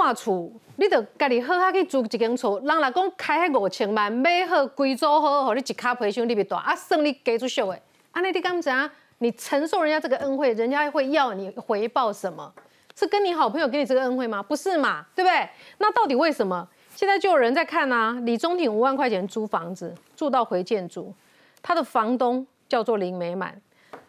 大厝，你得家己好好去租一间厝，人来讲开迄五千万，买好规组好，互你一卡皮箱你别大，啊，算你加出俗的。安尼你敢知影？你承受人家这个恩惠，人家会要你回报什么？是跟你好朋友给你这个恩惠吗？不是嘛，对不对？那到底为什么？现在就有人在看啊，李宗廷五万块钱租房子，住到回建筑，他的房东叫做林美满，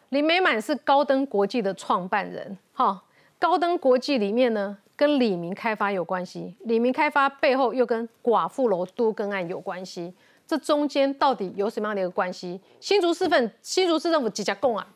林美满是高登国际的创办人，哈，高登国际里面呢，跟李明开发有关系，李明开发背后又跟寡妇楼都更案有关系。这中间到底有什么样的一个关系？新竹市份新竹市政府几家供啊？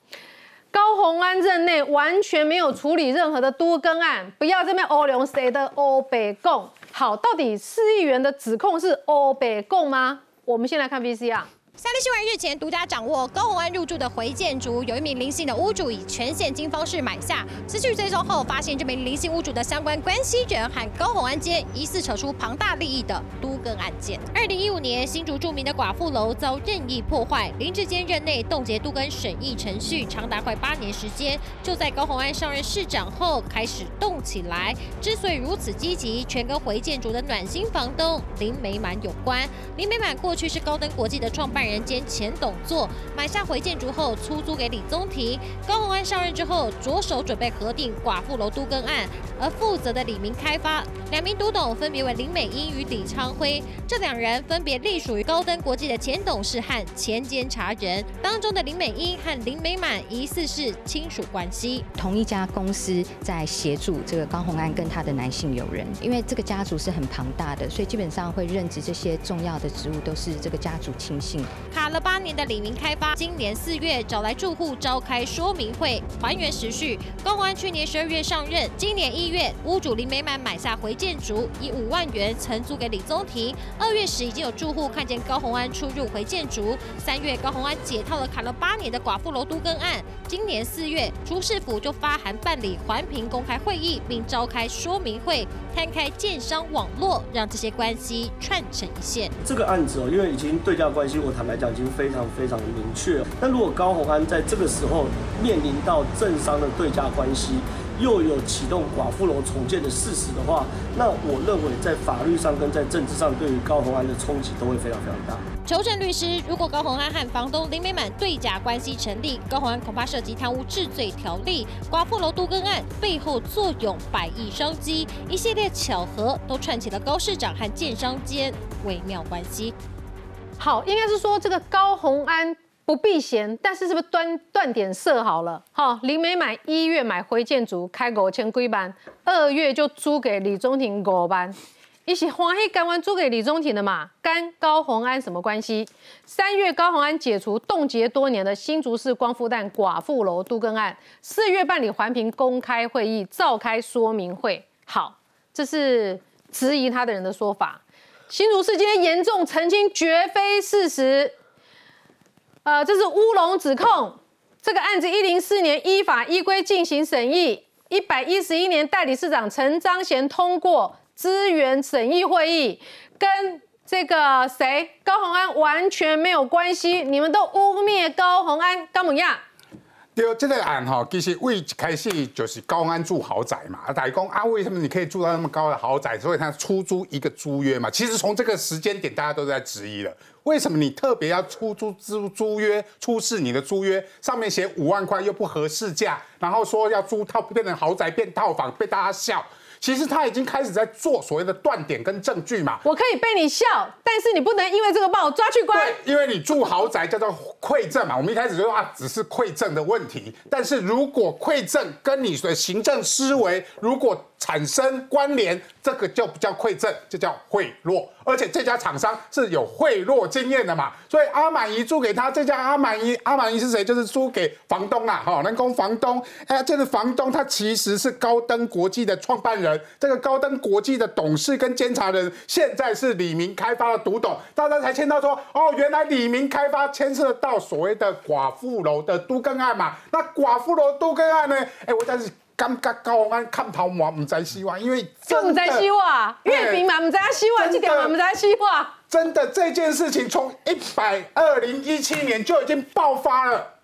高鸿安任内完全没有处理任何的都更案，不要这边欧龙谁的欧北供。好，到底四亿元的指控是欧北供吗？我们先来看 VCR。三立新闻日前独家掌握高鸿安入住的回建筑，有一名林姓的屋主以全现金方式买下。持续追踪后，发现这名林姓屋主的相关关系人和高鸿安间疑似扯出庞大利益的都更案件。二零一五年，新竹著名的寡妇楼遭任意破坏，林志坚任内冻结都更审议程序长达快八年时间。就在高鸿安上任市长后，开始动起来。之所以如此积极，全跟回建筑的暖心房东林美满有关。林美满过去是高登国际的创办。人兼前董座。买下回建筑后出租给李宗廷，高鸿安上任之后着手准备核定寡妇楼都更案，而负责的李明开发。两名独董分别为林美英与李昌辉，这两人分别隶属于高登国际的前董事和前监察人，当中的林美英和林美满疑似是亲属关系，同一家公司在协助这个高鸿安跟他的男性友人，因为这个家族是很庞大的，所以基本上会任职这些重要的职务都是这个家族亲信。卡了八年的李明开发，今年四月找来住户召开说明会，还原时序。高鸿安去年十二月上任，今年一月屋主林美满买下回建筑，以五万元承租给李宗廷。二月时已经有住户看见高鸿安出入回建筑。三月高鸿安解套了卡了八年的寡妇楼都更案。今年四月，朱市府就发函办理环评公开会议，并召开说明会，摊开建商网络，让这些关系串成一线。这个案子哦，因为已经对价关系，我来讲已经非常非常的明确了，但如果高鸿安在这个时候面临到政商的对价关系，又有启动寡妇楼重建的事实的话，那我认为在法律上跟在政治上对于高鸿安的冲击都会非常非常大。求证律师，如果高鸿安和房东林美满对价关系成立，高鸿安恐怕涉及贪污治罪条例，寡妇楼都更案背后作用百亿商机，一系列巧合都串起了高市长和建商间微妙关系。好，应该是说这个高鸿安不避嫌，但是是不是断断点设好了？好，林美满一月买回建筑开五千几班，二月就租给李宗廷五班，一起欢喜干完租给李宗廷的嘛，跟高鸿安什么关系？三月高鸿安解除冻结多年的新竹市光复蛋寡妇楼都更案，四月办理环评公开会议，召开说明会。好，这是质疑他的人的说法。新竹市今天严重澄清，绝非事实。呃，这是乌龙指控。这个案子一零四年依法依规进行审议，一百一十一年代理市长陈章贤通过资源审议会议，跟这个谁高鸿安完全没有关系。你们都污蔑高鸿安，干么样？对，这个案哈，其实为一开始就是高安住豪宅嘛，大家讲啊，为什么你可以住到那么高的豪宅？所以他出租一个租约嘛。其实从这个时间点，大家都在质疑了，为什么你特别要出租租租约出示你的租约上面写五万块又不合适价，然后说要租套变成豪宅变套房，被大家笑。其实他已经开始在做所谓的断点跟证据嘛。我可以被你笑，但是你不能因为这个把我抓去关。对，因为你住豪宅叫做馈赠嘛。我们一开始就说啊，只是馈赠的问题。但是如果馈赠跟你的行政思维如果产生关联，这个就不叫馈赠，就叫贿赂。而且这家厂商是有贿赂经验的嘛，所以阿满姨租给他这家阿满姨，阿满姨是谁？就是租给房东啦，哈，人工房东。哎，这个房东他其实是高登国际的创办人，这个高登国际的董事跟监察人，现在是李明开发的独董，大家才签到说，哦，原来李明开发牵涉到所谓的寡妇楼的都更案嘛。那寡妇楼都更案呢？哎，我但是。感觉高安看头毛，唔知希望，因为就唔知希望，月饼嘛唔知希望，这点嘛唔知希望。真的这件事情从一百二零一七年就已经爆发了，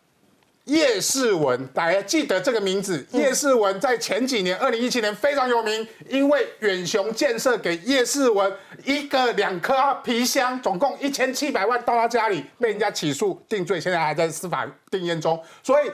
叶世文，大家记得这个名字。叶世文在前几年，二零一七年非常有名，因为远雄建设给叶世文一个两颗皮箱，总共一千七百万到他家里，被人家起诉定罪，现在还在司法定验中。所以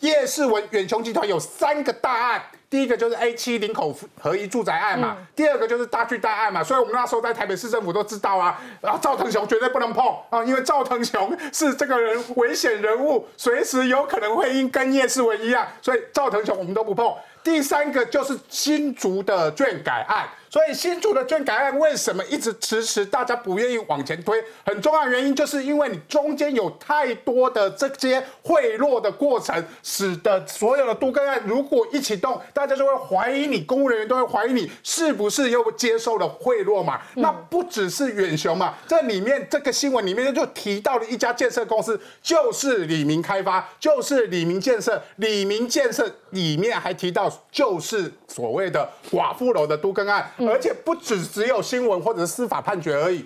叶世文远雄集团有三个大案。第一个就是 A 七林口合一住宅案嘛，第二个就是大巨蛋案嘛，所以我们那时候在台北市政府都知道啊，啊赵腾雄绝对不能碰啊，因为赵腾雄是这个人危险人物，随时有可能会因跟叶世文一样，所以赵腾雄我们都不碰。第三个就是新竹的眷改案。所以新竹的卷改案为什么一直迟迟，大家不愿意往前推？很重要原因就是因为你中间有太多的这些贿赂的过程，使得所有的都更案如果一启动，大家就会怀疑你，公务人员都会怀疑你是不是又接受了贿赂嘛？那不只是远雄嘛，这里面这个新闻里面就提到了一家建设公司，就是李明开发，就是李明建设，李明建设里面还提到就是所谓的寡妇楼的都更案。而且不只只有新闻或者是司法判决而已，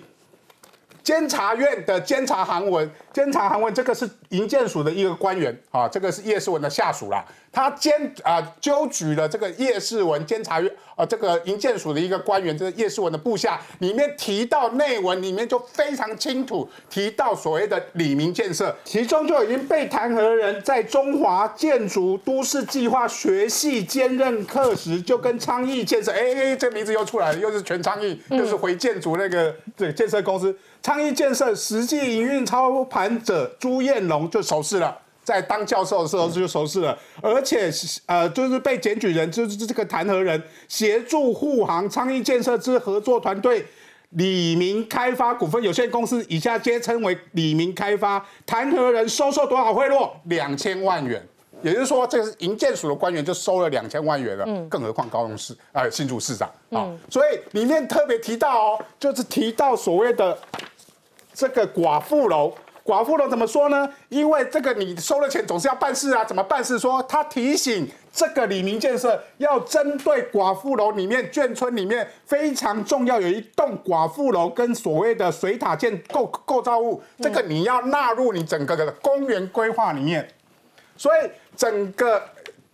监察院的监察函文，监察函文这个是营建署的一个官员啊，这个是叶世文的下属啦。他监啊纠举了这个叶世文监察院啊这个营建署的一个官员，这个叶世文的部下，里面提到内文里面就非常清楚提到所谓的李明建设，其中就已经被弹劾的人在中华建筑都市计划学系兼任课时，就跟昌邑建设，哎哎，这名字又出来了，又是全昌邑，又是回建筑那个对建设公司，昌邑建设实际营运操盘者朱彦龙就熟识了。在当教授的时候就熟识了，而且呃，就是被检举人就是这个弹劾人协助护航昌邑建设之合作团队李明开发股份有限公司，以下皆称为李明开发。弹劾人收受多少贿赂？两千万元，也就是说，这个是营建署的官员就收了两千万元了。嗯，更何况高雄市呃新竹市长啊，所以里面特别提到哦，就是提到所谓的这个寡妇楼。寡妇楼怎么说呢？因为这个你收了钱总是要办事啊，怎么办事？说他提醒这个李明建设要针对寡妇楼里面眷村里面非常重要有一栋寡妇楼跟所谓的水塔建构构造物，这个你要纳入你整个的公园规划里面。所以整个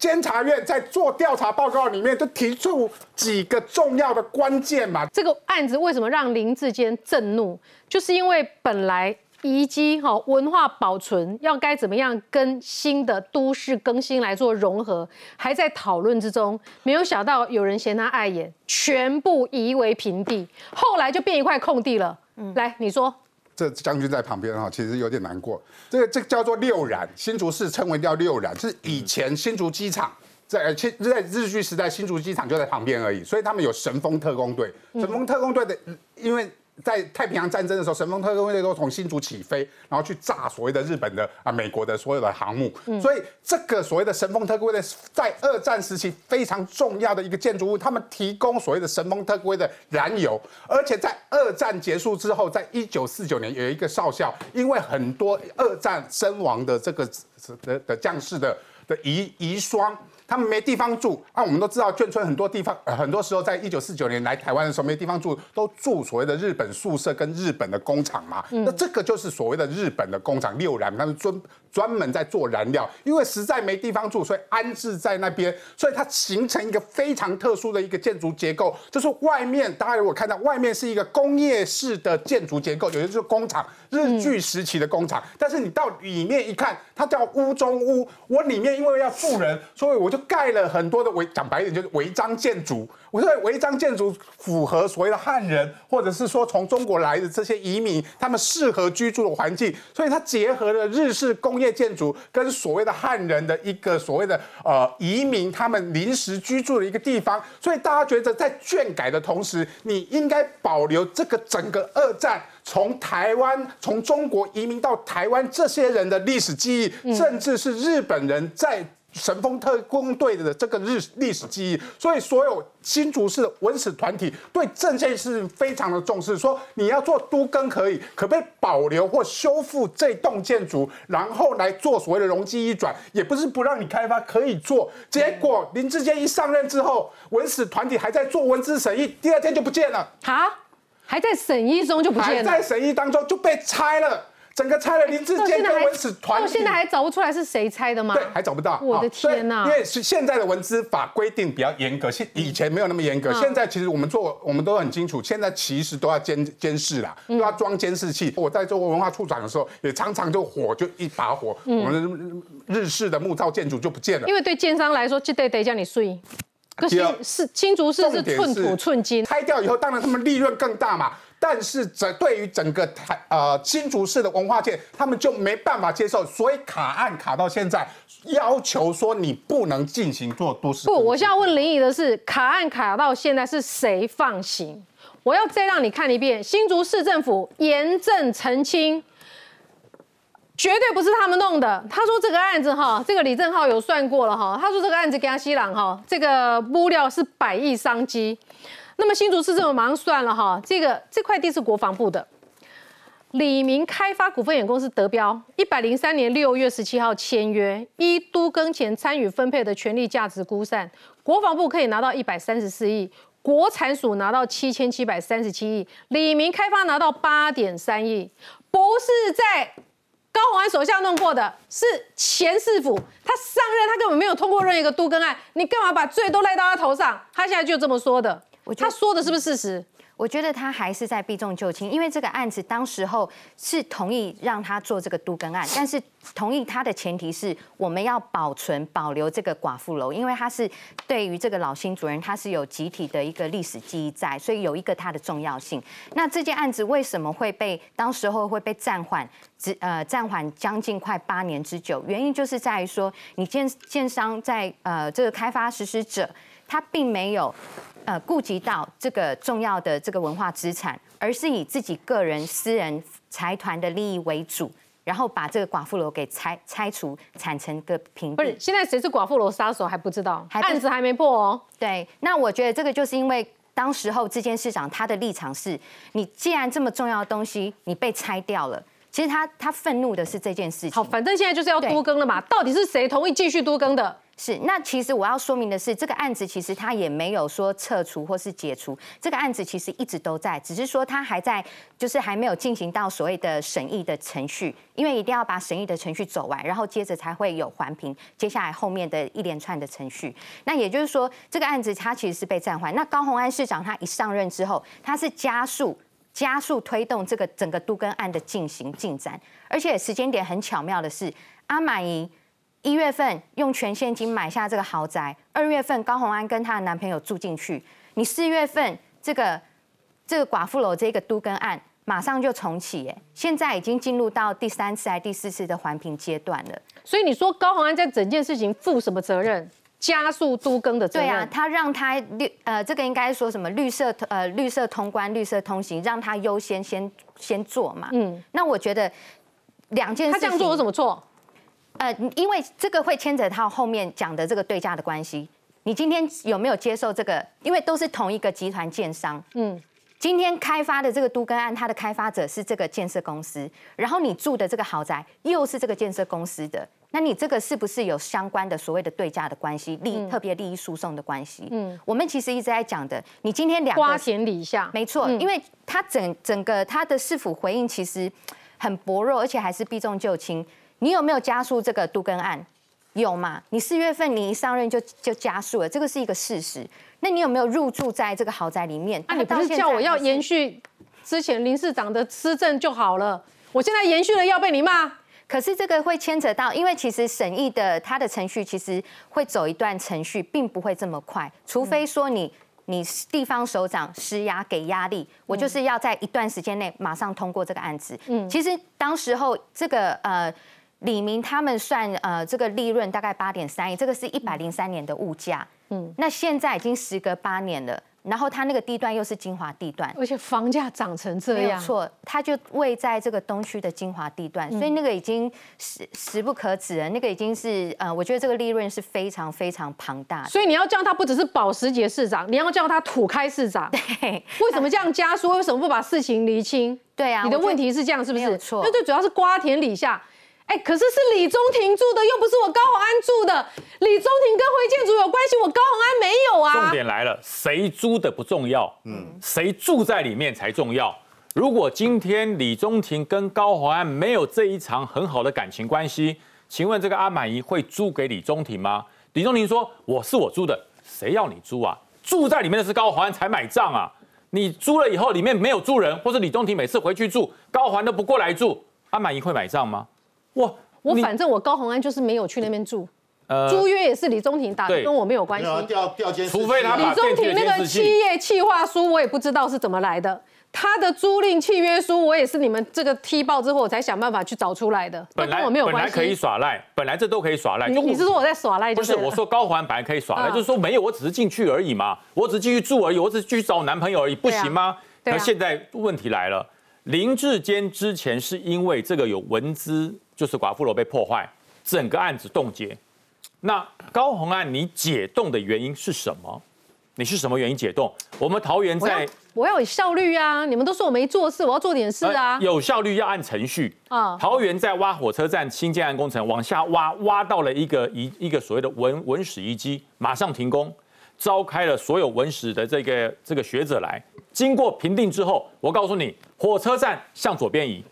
监察院在做调查报告里面就提出几个重要的关键嘛。这个案子为什么让林志坚震怒？就是因为本来。遗迹哈文化保存要该怎么样跟新的都市更新来做融合，还在讨论之中。没有想到有人嫌他碍眼，全部夷为平地，后来就变一块空地了。嗯，来你说，这将军在旁边哈，其实有点难过。这个这个叫做六染，新竹市称为叫六染，是以前新竹机场在在在日据时代，新竹机场就在旁边而已，所以他们有神风特工队。神风特工队的，因为。在太平洋战争的时候，神风特工队都从新竹起飞，然后去炸所谓的日本的啊、美国的所有的航母。所以这个所谓的神风特工队在二战时期非常重要的一个建筑物，他们提供所谓的神风特工队的燃油。而且在二战结束之后，在一九四九年有一个少校，因为很多二战身亡的这个的的将士的的遗遗孀。他们没地方住啊！我们都知道眷村很多地方，很多时候在一九四九年来台湾的时候没地方住，都住所谓的日本宿舍跟日本的工厂嘛。那这个就是所谓的日本的工厂六然，他们专专门在做燃料，因为实在没地方住，所以安置在那边，所以它形成一个非常特殊的一个建筑结构，就是外面大家如果看到外面是一个工业式的建筑结构，有些就是工厂，日据时期的工厂，但是你到里面一看，它叫屋中屋，我里面因为要住人，所以我就。盖了很多的违，讲白一点就是违章建筑。我认为违章建筑符合所谓的汉人，或者是说从中国来的这些移民，他们适合居住的环境，所以它结合了日式工业建筑跟所谓的汉人的一个所谓的呃移民他们临时居住的一个地方。所以大家觉得在卷改的同时，你应该保留这个整个二战从台湾从中国移民到台湾这些人的历史记忆，甚至是日本人在。神风特工队的这个日历史记忆，所以所有新竹市文史团体对这件事非常的重视。说你要做都更可以，可不可以保留或修复这栋建筑，然后来做所谓的容积移转，也不是不让你开发，可以做。结果林志坚一上任之后，文史团体还在做文字审议，第二天就不见了。好，还在审议中就不见了，在审议当中就被拆了。整个拆了林志坚跟文史团到现在还找不出来是谁拆的吗？对，还找不到。我的天呐！因为是现在的文资法规定比较严格，现以前没有那么严格。现在其实我们做，我们都很清楚，现在其实都要监监视啦，都要装监视器。我在做文化处长的时候，也常常就火就一把火，我们日式的木造建筑就不见了。因为对建商来说，就得得叫你睡。可是是新竹市是寸土寸金，拆掉以后，当然他们利润更大嘛。但是这对于整个台呃新竹市的文化界，他们就没办法接受，所以卡案卡到现在，要求说你不能进行做都市。不，我现在问林毅的是，卡案卡到现在是谁放行？我要再让你看一遍，新竹市政府严正澄清。绝对不是他们弄的。他说这个案子哈，这个李正浩有算过了哈。他说这个案子给他西朗哈，这个物料是百亿商机。那么新竹市政府马上算了哈，这个这块地是国防部的，李明开发股份有限公司得标，一百零三年六月十七号签约，依都更前参与分配的权利价值估算，国防部可以拿到一百三十四亿，国产署拿到七千七百三十七亿，李明开发拿到八点三亿，不是在。高鸿安手下弄过的是前市府，他上任他根本没有通过任何一个都更案，你干嘛把罪都赖到他头上？他现在就这么说的，他说的是不是事实？我觉得他还是在避重就轻，因为这个案子当时候是同意让他做这个都更案，但是同意他的前提是我们要保存保留这个寡妇楼，因为他是对于这个老新主人他是有集体的一个历史记忆在，所以有一个它的重要性。那这件案子为什么会被当时候会被暂缓，只呃暂缓将近快八年之久？原因就是在于说，你建建商在呃这个开发实施者，他并没有。呃，顾及到这个重要的这个文化资产，而是以自己个人私人财团的利益为主，然后把这个寡妇楼给拆拆除，产成个平。不是，现在谁是寡妇楼杀手还不知道，案子还没破哦。对，那我觉得这个就是因为当时候这件市长他的立场是，你既然这么重要的东西你被拆掉了，其实他他愤怒的是这件事情。好，反正现在就是要多更了嘛，到底是谁同意继续多更的？是，那其实我要说明的是，这个案子其实他也没有说撤除或是解除，这个案子其实一直都在，只是说他还在，就是还没有进行到所谓的审议的程序，因为一定要把审议的程序走完，然后接着才会有环评，接下来后面的一连串的程序。那也就是说，这个案子它其实是被暂缓。那高鸿安市长他一上任之后，他是加速加速推动这个整个都更案的进行进展，而且时间点很巧妙的是，阿满姨。一月份用全现金买下这个豪宅，二月份高红安跟她的男朋友住进去，你四月份这个这个寡妇楼这个都更案马上就重启，哎，现在已经进入到第三次还第四次的环评阶段了。所以你说高红安在整件事情负什么责任？加速都更的责任？对啊，他让他绿呃，这个应该说什么绿色呃绿色通关、绿色通行，让他优先先先做嘛。嗯，那我觉得两件事情，他这样做有什么错？呃，因为这个会牵扯到后面讲的这个对价的关系。你今天有没有接受这个？因为都是同一个集团建商。嗯，今天开发的这个都更案，它的开发者是这个建设公司，然后你住的这个豪宅又是这个建设公司的，那你这个是不是有相关的所谓的对价的关系，利特别利益输送的关系？嗯，我们其实一直在讲的，你今天两瓜田李下，没错，因为它整整个它的市府回应其实很薄弱，而且还是避重就轻。你有没有加速这个杜根案？有嘛？你四月份你一上任就就加速了，这个是一个事实。那你有没有入住在这个豪宅里面？那你不是叫我要延续之前林市长的施政就好了？我现在延续了要被你骂。可是这个会牵扯到，因为其实审议的它的程序其实会走一段程序，并不会这么快，除非说你。你地方首长施压给压力，我就是要在一段时间内马上通过这个案子。嗯，其实当时候这个呃李明他们算呃这个利润大概八点三亿，这个是一百零三年的物价。嗯，那现在已经时隔八年了。然后它那个地段又是精华地段，而且房价涨成这样，没有错，它就位在这个东区的精华地段，所以那个已经实实不可止了。那个已经是呃，我觉得这个利润是非常非常庞大的。所以你要叫他不只是保时捷市长，你要叫他土开市长。对，为什么这样加说？为什么不把事情厘清？对啊，你的问题是这样，是不是？没错，那最主要是瓜田李下。哎，可是是李宗廷住的，又不是我高宏安住的。李宗廷跟辉建筑有关系，我高宏安没有啊。重点来了，谁租的不重要，嗯，谁住在里面才重要。如果今天李宗廷跟高宏安没有这一场很好的感情关系，请问这个阿满姨会租给李宗廷吗？李宗廷说：“我是我租的，谁要你租啊？住在里面的是高宏安才买账啊！你租了以后里面没有住人，或者李宗廷每次回去住，高宏安都不过来住，阿满姨会买账吗？哇，我反正我高宏安就是没有去那边住，呃租约也是李宗廷打的，跟我没有关系除非他把李宗廷那个电梯的监视器企业企划书，我也不知道是怎么来的。他的租赁契约书，我也是你们这个踢爆之后，我才想办法去找出来的，都本来跟我没有关本来可以。耍赖，本来这都可以耍赖。你你是说我在耍赖不是？我说高环本来可以耍赖，嗯就是说没有，我只是进去而已嘛，我只是继续住而已，我只是继续找我男朋友而已，不行吗？那现在问题来了，林志坚之前是因为这个有文资，就是寡妇楼被破坏，整个案子冻结。那高红案你解冻的原因是什么？你是什么原因解冻？我们桃园在我要有效率啊！你们都说我没做事，我要做点事啊呃！有效率要按程序。啊桃园在挖火车站新建案工程，往下挖，挖到了一个遗一个所谓的文文史遗迹，马上停工，召开了所有文史的这个这个学者来，经过评定之后，我告诉你，火车站向左边移，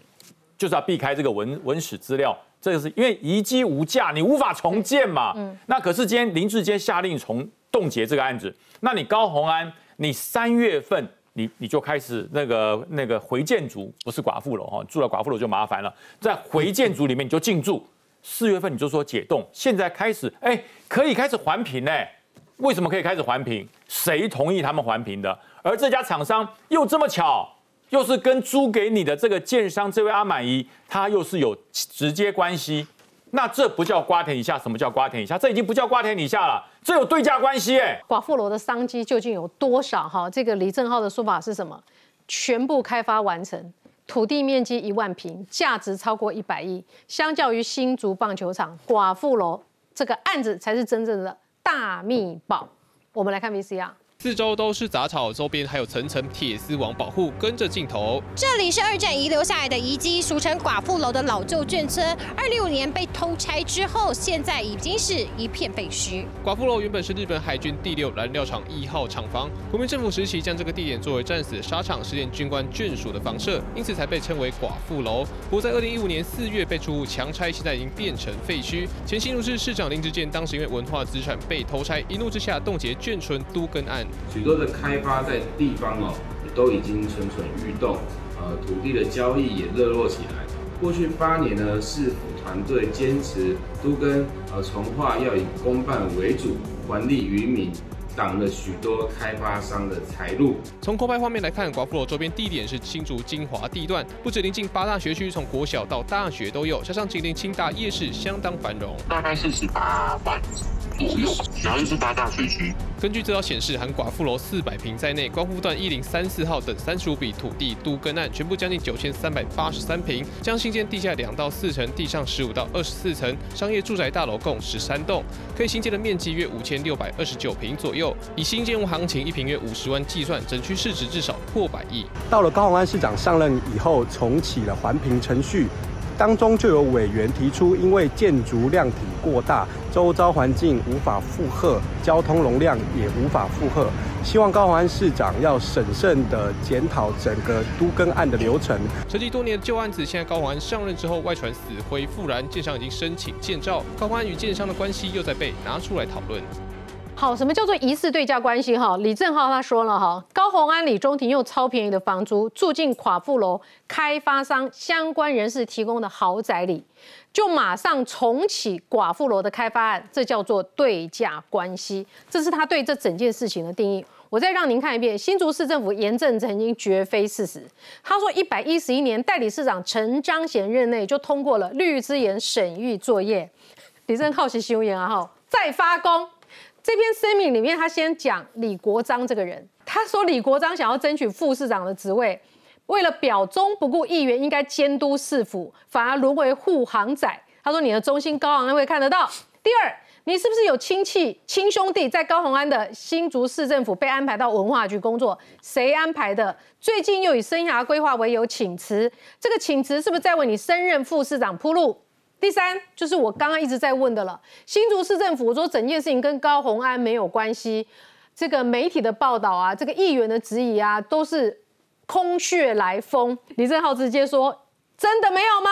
就是要避开这个文文史资料。这个是因为遗迹无价，你无法重建嘛。那可是今天林志坚下令重冻结这个案子，那你高虹安，你三月份你你就开始那个那个回建筑，不是寡妇楼哈，住了寡妇楼就麻烦了，在回建筑里面你就进驻，四月份你就说解冻，现在开始哎可以开始环评哎，为什么可以开始环评？谁同意他们环评的？而这家厂商又这么巧，又是跟租给你的这个建商这位阿满姨，他又是有直接关系。那这不叫瓜田李下，什么叫瓜田李下？这已经不叫瓜田李下了，这有对价关系哎。寡妇楼的商机究竟有多少？哈，这个李正浩的说法是什么？全部开发完成，土地面积一万平，价值超过一百亿。相较于新竹棒球场，寡妇楼这个案子才是真正的大密宝。我们来看 VCR。四周都是杂草，周边还有层层铁丝网保护。跟着镜头，这里是二战遗留下来的遗迹，俗称寡妇楼的老旧眷村。二零五年被偷拆之后，现在已经是一片废墟。寡妇楼原本是日本海军第六燃料厂一号厂房，国民政府时期将这个地点作为战死沙场实验军官眷属的房舍，因此才被称为寡妇楼。不过在二零一五年四月被出户强拆，现在已经变成废墟。前新竹市市长林志健当时因为文化资产被偷拆，一怒之下冻结眷村都更案。许多的开发在地方哦，都已经蠢蠢欲动，呃，土地的交易也热络起来。过去八年呢，市府团队坚持都跟呃从化要以公办为主，还利于民，挡了许多开发商的财路。从空拍画面来看，寡妇楼周边地点是新竹精华地段，不止临近八大学区，从国小到大学都有，加上紧邻清大夜市，相当繁荣。大概是十八万左右，主要是大学区。根据资料显示，含寡妇楼四百平在内，光复段一零三四号等三十五笔土地都更案，全部将近九千三百八十三平，将新建地下两到四层，地上十五到二十四层，商业住宅大楼共十三栋，可以新建的面积约五千六百二十九平左右。以新建屋行情一平约五十万计算，整区市值至少破百亿。到了高虹安市长上任以后，重启了环评程序，当中就有委员提出，因为建筑量体过大，周遭环境无法负荷，交通容量也无法负荷，希望高虹安市长要审慎的检讨整个都更案的流程。沉寂多年的旧案子，现在高虹安上任之后，外传死灰复燃，建商已经申请建造，高虹安与建商的关系又在被拿出来讨论。好，什么叫做疑似对价关系？哈，李正浩他说了哈，高虹安、李中庭用超便宜的房租住进寡妇楼，开发商相关人士提供的豪宅里，就马上重启寡妇楼的开发案，这叫做对价关系。这是他对这整件事情的定义。我再让您看一遍，新竹市政府严正曾经绝非事实。他说，一百一十一年代理市长陈彰贤任内就通过了绿之言审议作业，李正浩是修言啊哈，再发功。这篇声明里面，他先讲李国章这个人，他说李国章想要争取副市长的职位，为了表忠不顾议员应该监督市府，反而沦为护航仔。他说你的忠心高昂会看得到。第二，你是不是有亲戚亲兄弟在高雄安的新竹市政府被安排到文化局工作？谁安排的？最近又以生涯规划为由请辞，这个请辞是不是在为你升任副市长铺路？第三就是我刚刚一直在问的了，新竹市政府我说整件事情跟高虹安没有关系，这个媒体的报道啊，这个议员的质疑啊，都是空穴来风。李正浩直接说：“真的没有吗？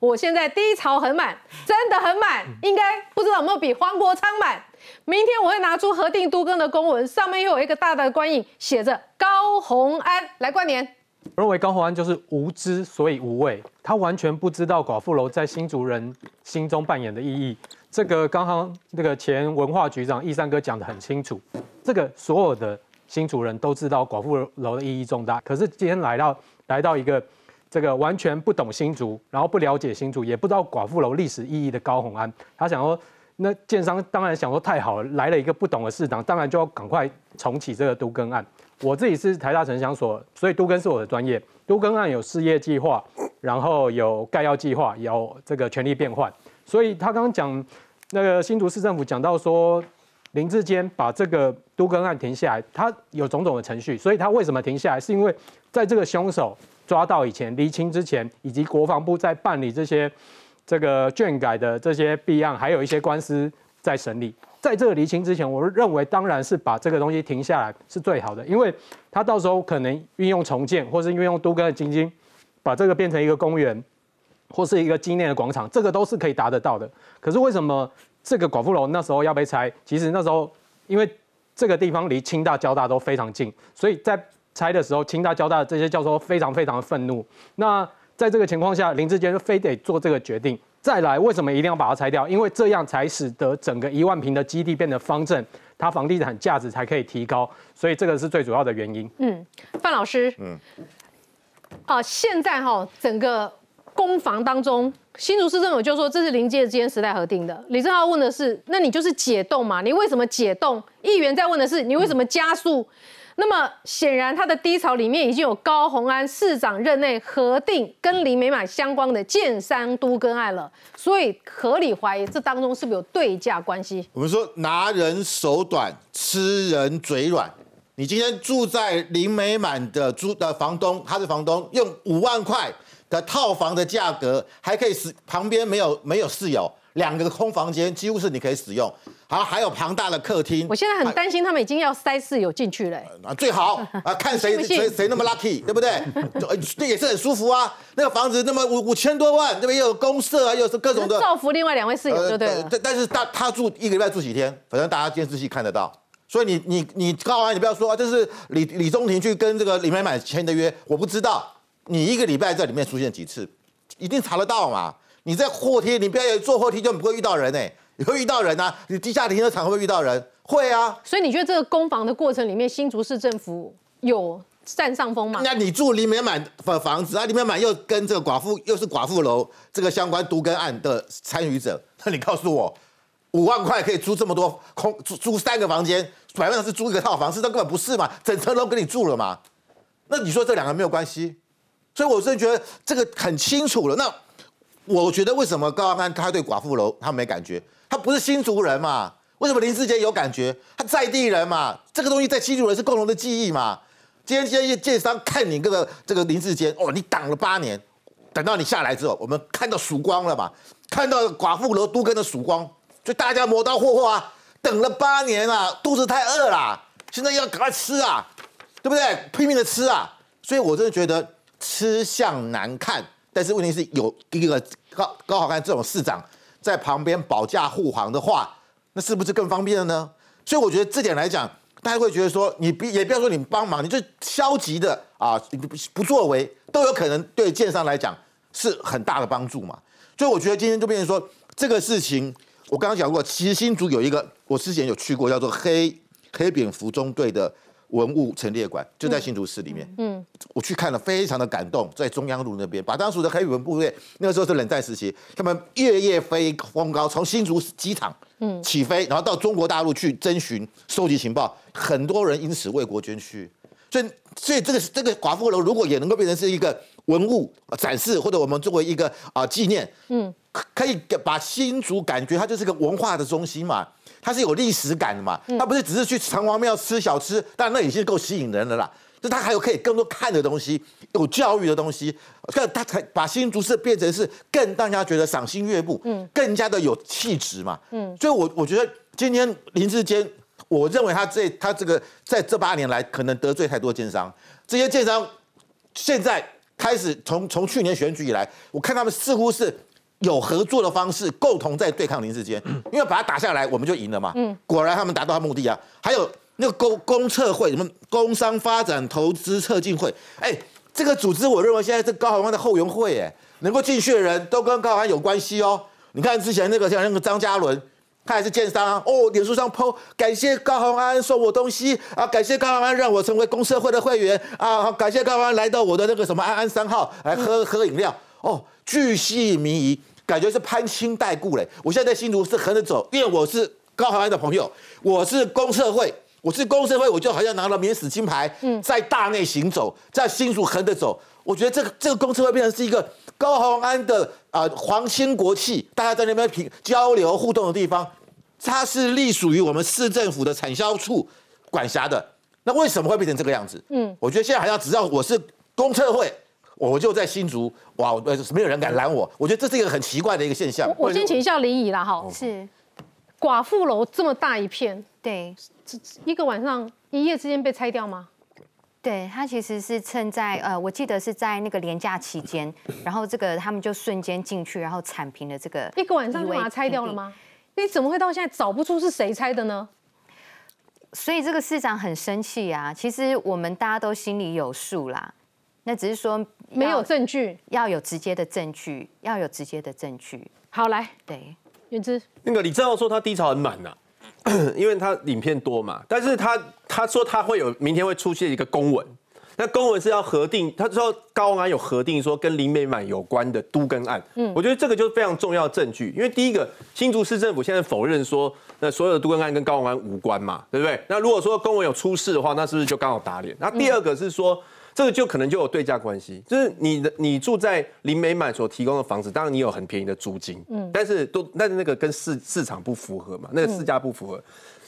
我现在低潮很满，真的很满，应该不知道有没有比黄国昌满。明天我会拿出核定都更的公文，上面又有一个大大的官印，写着高鸿安来关联。我认为高鸿安就是无知，所以无畏，他完全不知道寡妇楼在新族人心中扮演的意义。这个刚刚那个前文化局长易山哥讲得很清楚，这个所有的新族人都知道寡妇楼的意义重大，可是今天来到来到一个这个完全不懂新族，然后不了解新族，也不知道寡妇楼历史意义的高鸿安，他想说，那建商当然想说太好了，来了一个不懂的市长，当然就要赶快重启这个都更案。我自己是台大城乡所，所以都更是我的专业。都更案有事业计划，然后有概要计划，有这个权力变换。所以他刚刚讲那个新竹市政府讲到说，林志坚把这个都更案停下来，他有种种的程序。所以他为什么停下来？是因为在这个凶手抓到以前、厘清之前，以及国防部在办理这些这个卷改的这些弊案，还有一些官司在审理。在这个厘清之前，我认为当然是把这个东西停下来是最好的，因为他到时候可能运用重建，或是运用都更的基金，把这个变成一个公园，或是一个纪念的广场，这个都是可以达得到的。可是为什么这个寡妇楼那时候要被拆？其实那时候因为这个地方离清大、交大都非常近，所以在拆的时候，清大、交大的这些教授非常非常的愤怒。那在这个情况下，林志坚就非得做这个决定。再来，为什么一定要把它拆掉？因为这样才使得整个一万平的基地变得方正，它房地产价值才可以提高，所以这个是最主要的原因。嗯，范老师，嗯，啊，现在哈整个公房当中，新竹市政府就说这是临界之间时代核定的。李正浩问的是，那你就是解冻嘛？你为什么解冻？议员在问的是，你为什么加速？那么显然，他的低潮里面已经有高鸿安市长任内核定跟林美满相关的建商都更案了，所以合理怀疑这当中是不是有对价关系？我们说拿人手短，吃人嘴软。你今天住在林美满的租的房东，他的房东，用五万块的套房的价格，还可以使旁边没有没有室友，两个空房间几乎是你可以使用。好，还有庞大的客厅。我现在很担心他们已经要塞室友进去了。啊，最好啊，看谁谁谁那么 lucky，对不对？这也是很舒服啊。那个房子那么五五千多万，这边又有公社啊，又是各种的。造福另外两位室友，对不对？但但是他他住一个礼拜住几天，反正大家监视器看得到。所以你你你高安，你不要说这是李李宗廷去跟这个李美满签的约，我不知道。你一个礼拜在里面出现几次，一定查得到嘛？你在货梯，你不要坐货梯就不会遇到人哎。你会遇到人啊？你地下停车场会不会遇到人？会啊。所以你觉得这个攻防的过程里面，新竹市政府有占上风吗？那你住里面满房房子啊，里面满又跟这个寡妇又是寡妇楼这个相关独根案的参与者，那你告诉我，五万块可以租这么多空租租三个房间，百万是租一个套房，是这根本不是嘛？整层楼给你住了嘛？那你说这两个没有关系？所以我真的觉得这个很清楚了。那我觉得为什么高安他对寡妇楼他没感觉？他不是新族人嘛？为什么林志杰有感觉？他在地人嘛？这个东西在新族人是共同的记忆嘛？今天今天建商看你这个这个林志坚哦，你挡了八年，等到你下来之后，我们看到曙光了嘛？看到寡妇楼都跟的曙光，就大家磨刀霍霍啊，等了八年啊，肚子太饿了，现在要赶快吃啊，对不对？拼命的吃啊！所以我真的觉得吃相难看，但是问题是有一个高高好看这种市长。在旁边保驾护航的话，那是不是更方便了呢？所以我觉得这点来讲，大家会觉得说，你不也不要说你帮忙，你就消极的啊，你不不作为，都有可能对建商来讲是很大的帮助嘛。所以我觉得今天就变成说，这个事情我刚刚讲过，其实新竹有一个，我之前有去过，叫做黑黑蝙蝠中队的。文物陈列馆就在新竹市里面，嗯，我去看了，非常的感动，在中央路那边，把当时的黑文部队那个时候是冷战时期，他们夜夜飞风高，从新竹机场嗯。起飞，然后到中国大陆去征询、收集情报，很多人因此为国捐躯，所以所以这个这个寡妇楼如果也能够变成是一个文物展示，或者我们作为一个啊纪念，嗯，可以把新竹感觉它就是个文化的中心嘛。它是有历史感的嘛？它不是只是去城隍庙吃小吃，但那已经够吸引人的啦。就它还有可以更多看的东西，有教育的东西，更它才把新竹市变成是更大家觉得赏心悦目，嗯，更加的有气质嘛，嗯。所以，我我觉得今天林志坚，我认为他这他这个在这八年来可能得罪太多奸商，这些奸商现在开始从从去年选举以来，我看他们似乎是有合作的方式，共同在对抗林志坚，因为把他打下来，我们就赢了嘛。嗯，果然他们达到他目的啊。还有那个公公测会，什么工商发展投资策进会，哎，这个组织我认为现在是高海安的后援会，哎，能够进去的人都跟高海安有关系哦。你看之前那个像那个张嘉伦。他还是建商啊！哦，脸书上 PO，感谢高宏安送我东西啊！感谢高宏安让我成为公社会的会员啊！感谢高宏安来到我的那个什么安安三号来喝喝饮料哦，巨细靡遗，感觉是攀亲带故嘞。我现在在新竹是横着走，因为我是高宏安的朋友，我是公社会，我是公社会，我就好像拿了免死金牌，在大内行走，在新竹横着走。我觉得这个这个公社会变成是一个高鸿安的啊皇亲国戚，大家在那边平交流互动的地方。它是隶属于我们市政府的产销处管辖的，那为什么会变成这个样子？嗯，我觉得现在好像只要我是公测会，我就在新竹，哇，呃，没有人敢拦我。我觉得这是一个很奇怪的一个现象。我先请教林怡啦，哈，是寡妇楼这么大一片，对，一个晚上一夜之间被拆掉吗？对，他其实是趁在呃，我记得是在那个廉假期间，然后这个他们就瞬间进去，然后铲平了这个一个晚上就把它拆掉了吗？你怎么会到现在找不出是谁拆的呢？所以这个市长很生气啊！其实我们大家都心里有数啦，那只是说没有证据，要有直接的证据，要有直接的证据。好，来，对，云之，那个李正浩说他低潮很满呐，因为他影片多嘛，但是他他说他会有明天会出现一个公文。那公文是要核定，他说高安有核定说跟林美满有关的都根案，嗯，我觉得这个就是非常重要的证据，因为第一个新竹市政府现在否认说那所有的都根案跟高安无关嘛，对不对？那如果说公文有出事的话，那是不是就刚好打脸？那第二个是说这个就可能就有对价关系，就是你的你住在林美满所提供的房子，当然你有很便宜的租金，嗯，但是都但是那个跟市市场不符合嘛，那个市价不符合。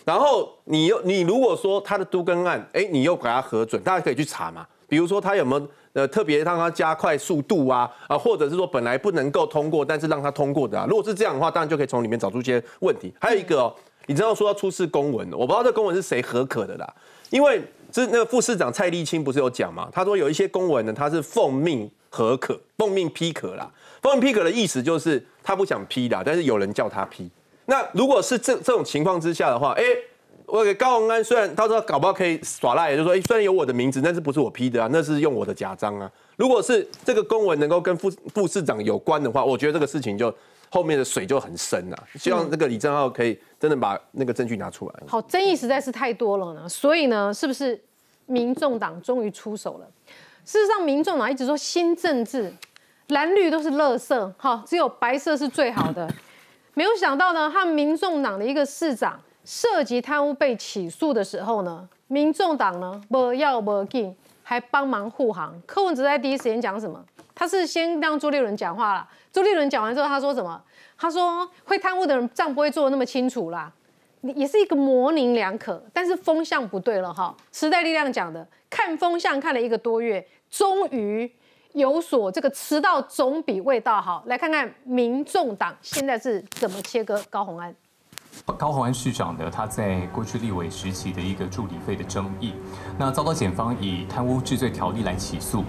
然后你又你如果说他的都更案，哎，你又给他核准，大家可以去查嘛。比如说他有没有呃特别让他加快速度啊啊，或者是说本来不能够通过，但是让他通过的啊。如果是这样的话，当然就可以从里面找出一些问题。还有一个哦，你知道说要出示公文，我不知道这公文是谁核可的啦。因为是那个副市长蔡立青不是有讲嘛，他说有一些公文呢，他是奉命核可、奉命批可啦。奉命批可的意思就是他不想批的，但是有人叫他批。那如果是这这种情况之下的话，哎，我给高鸿安虽然他说搞不好可以耍赖，就是说，哎，虽然有我的名字，但是不是我批的啊，那是用我的假章啊。如果是这个公文能够跟副副市长有关的话，我觉得这个事情就后面的水就很深了。希望这个李正浩可以真的把那个证据拿出来。好，争议实在是太多了呢，所以呢，是不是民众党终于出手了？事实上，民众党一直说新政治，蓝绿都是垃圾，哈，只有白色是最好的。没有想到呢，他民众党的一个市长涉及贪污被起诉的时候呢，民众党呢不要不进，还帮忙护航。柯文哲在第一时间讲什么？他是先让朱立伦讲话了。朱立伦讲完之后，他说什么？他说会贪污的人账不会做的那么清楚啦，也是一个模棱两可。但是风向不对了哈。时代力量讲的，看风向看了一个多月，终于。有所这个迟到总比未到好，来看看民众党现在是怎么切割高鸿安。高鸿安市长的他在过去立委时期的一个助理费的争议，那遭到检方以贪污治罪条例来起诉。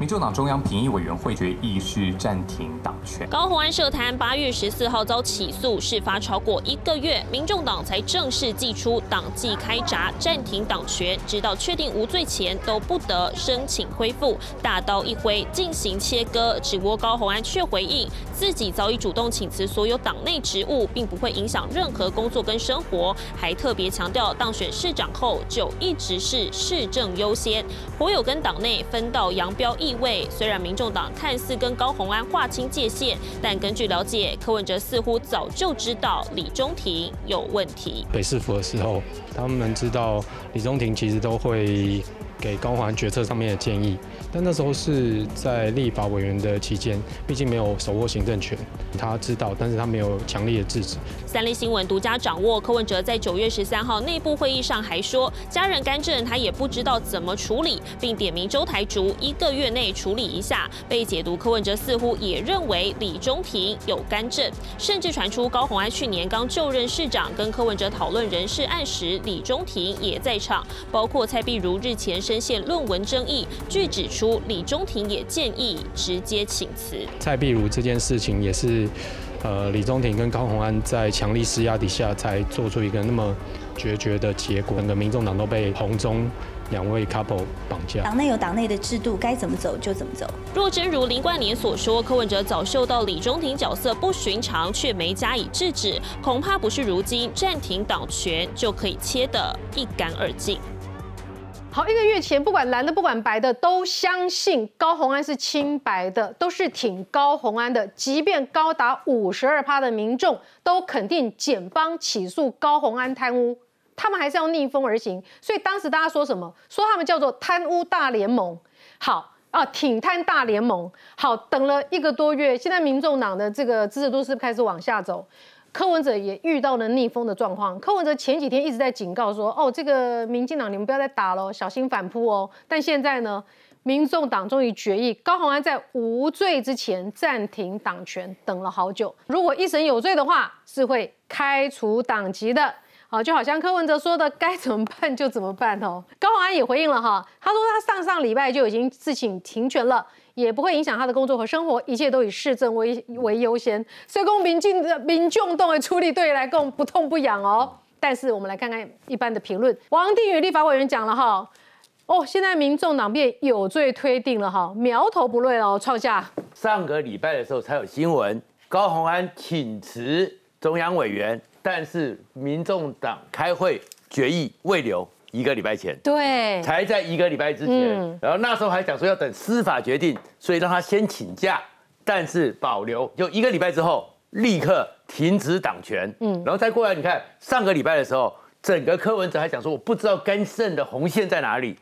民众党中央评议委员会决议是暂停党权。高鸿安涉贪八月十四号遭起诉，事发超过一个月，民众党才正式祭出党纪开闸，暂停党权，直到确定无罪前都不得申请恢复。大刀一挥进行切割，只不过高鸿安却回应自己早已主动请辞所有党内职务，并不会影响任何工作跟生活，还特别强调当选市长后就一直是市政优先，颇有跟党内分道扬镳。意位虽然民众党看似跟高鸿安划清界限，但根据了解，柯文哲似乎早就知道李中庭有问题。北市府的时候，他们知道李中庭其实都会给高鸿安决策上面的建议，但那时候是在立法委员的期间，毕竟没有手握行政权。他知道，但是他没有强烈的制止。三立新闻独家掌握，柯文哲在九月十三号内部会议上还说，家人干政他也不知道怎么处理，并点名周台竹一个月内处理一下。被解读柯文哲似乎也认为李中庭有干政，甚至传出高虹安去年刚就任市长，跟柯文哲讨论人事案时，李中庭也在场。包括蔡碧如日前深陷论文争议，据指出李中庭也建议直接请辞。蔡碧如这件事情也是。呃，李中庭跟高鸿安在强力施压底下，才做出一个那么决绝的结果。整个民众党都被红中两位 couple 绑架。党内有党内的制度，该怎么走就怎么走。若真如林冠年所说，柯文哲早嗅到李中庭角色不寻常，却没加以制止，恐怕不是如今暂停党权就可以切得一干二净。好，一个月前，不管蓝的，不管白的，都相信高红安是清白的，都是挺高红安的。即便高达五十二趴的民众都肯定检方起诉高红安贪污，他们还是要逆风而行。所以当时大家说什么？说他们叫做贪污大联盟。好啊，挺贪大联盟。好，等了一个多月，现在民众党的这个支持度是开始往下走。柯文哲也遇到了逆风的状况。柯文哲前几天一直在警告说：“哦，这个民进党你们不要再打了，小心反扑哦。”但现在呢，民众党终于决议，高虹安在无罪之前暂停党权，等了好久。如果一审有罪的话，是会开除党籍的。好，就好像柯文哲说的，该怎么办就怎么办哦。高虹安也回应了哈，他说他上上礼拜就已经自请停权了。也不会影响他的工作和生活，一切都以市政为为优先。所以，公民进的民众都会处理对来共不痛不痒哦。但是，我们来看看一般的评论。王定宇立法委员讲了哈，哦，现在民众党变有罪推定了哈，苗头不对哦，创下。上个礼拜的时候才有新闻，高鸿安请辞中央委员，但是民众党开会决议未留。一个礼拜前，对，才在一个礼拜之前，然后那时候还讲说要等司法决定，所以让他先请假，但是保留，就一个礼拜之后立刻停止党权，嗯，然后再过来，你看上个礼拜的时候，整个柯文哲还讲说我不知道干肾的红线在哪里，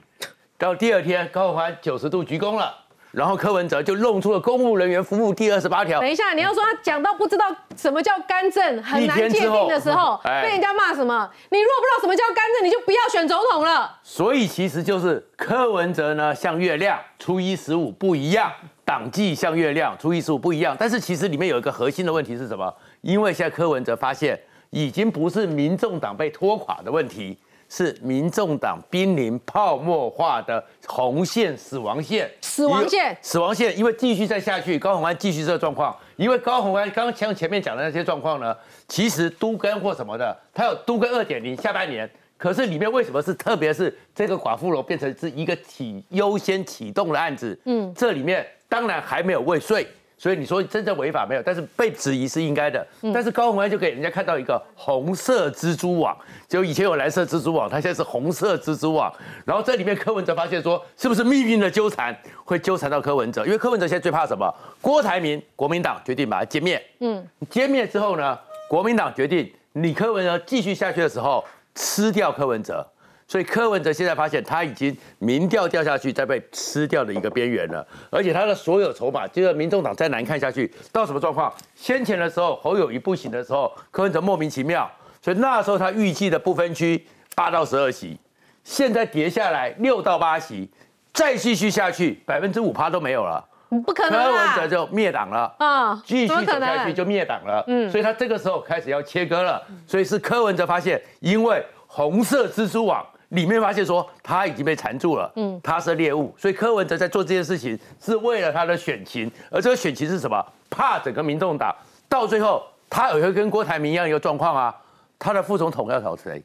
到第二天高欢九十度鞠躬了。然后柯文哲就弄出了公务人员服务第二十八条。等一下，你要说他讲到不知道什么叫干政，很难界定的时候，被人家骂什么？你如果不知道什么叫干政，你就不要选总统了。所以其实就是柯文哲呢，像月亮，初一十五不一样；党纪像月亮，初一十五不一样。但是其实里面有一个核心的问题是什么？因为现在柯文哲发现，已经不是民众党被拖垮的问题。是民众党濒临泡沫化的红线死亡线，死亡线，死亡线，因为继续再下去，高鸿安继续这个状况，因为高鸿安刚刚像前面讲的那些状况呢，其实都跟或什么的，它有都跟二点零下半年，可是里面为什么是特别是这个寡妇楼变成是一个启优先启动的案子？嗯，这里面当然还没有未遂。所以你说真正违法没有，但是被质疑是应该的。但是高鸿安就给人家看到一个红色蜘蛛网，就以前有蓝色蜘蛛网，它现在是红色蜘蛛网。然后这里面柯文哲发现说，是不是命运的纠缠会纠缠到柯文哲？因为柯文哲现在最怕什么？郭台铭，国民党决定把他歼灭。嗯，歼灭之后呢，国民党决定你柯文哲继续下去的时候，吃掉柯文哲。所以柯文哲现在发现他已经民调掉下去，在被吃掉的一个边缘了，而且他的所有筹码，就是民众党再难看下去到什么状况？先前的时候侯友谊不行的时候，柯文哲莫名其妙，所以那时候他预计的不分区八到十二席，现在跌下来六到八席，再继续下去百分之五趴都没有了，不可能柯文哲就灭党了啊，继续走下去就灭党了，嗯，所以他这个时候开始要切割了，所以是柯文哲发现，因为红色蜘蛛网。里面发现说他已经被缠住了，嗯，他是猎物，所以柯文哲在做这件事情是为了他的选情，而这个选情是什么？怕整个民众党到最后他有一个跟郭台铭一样一个状况啊，他的副总统要找谁？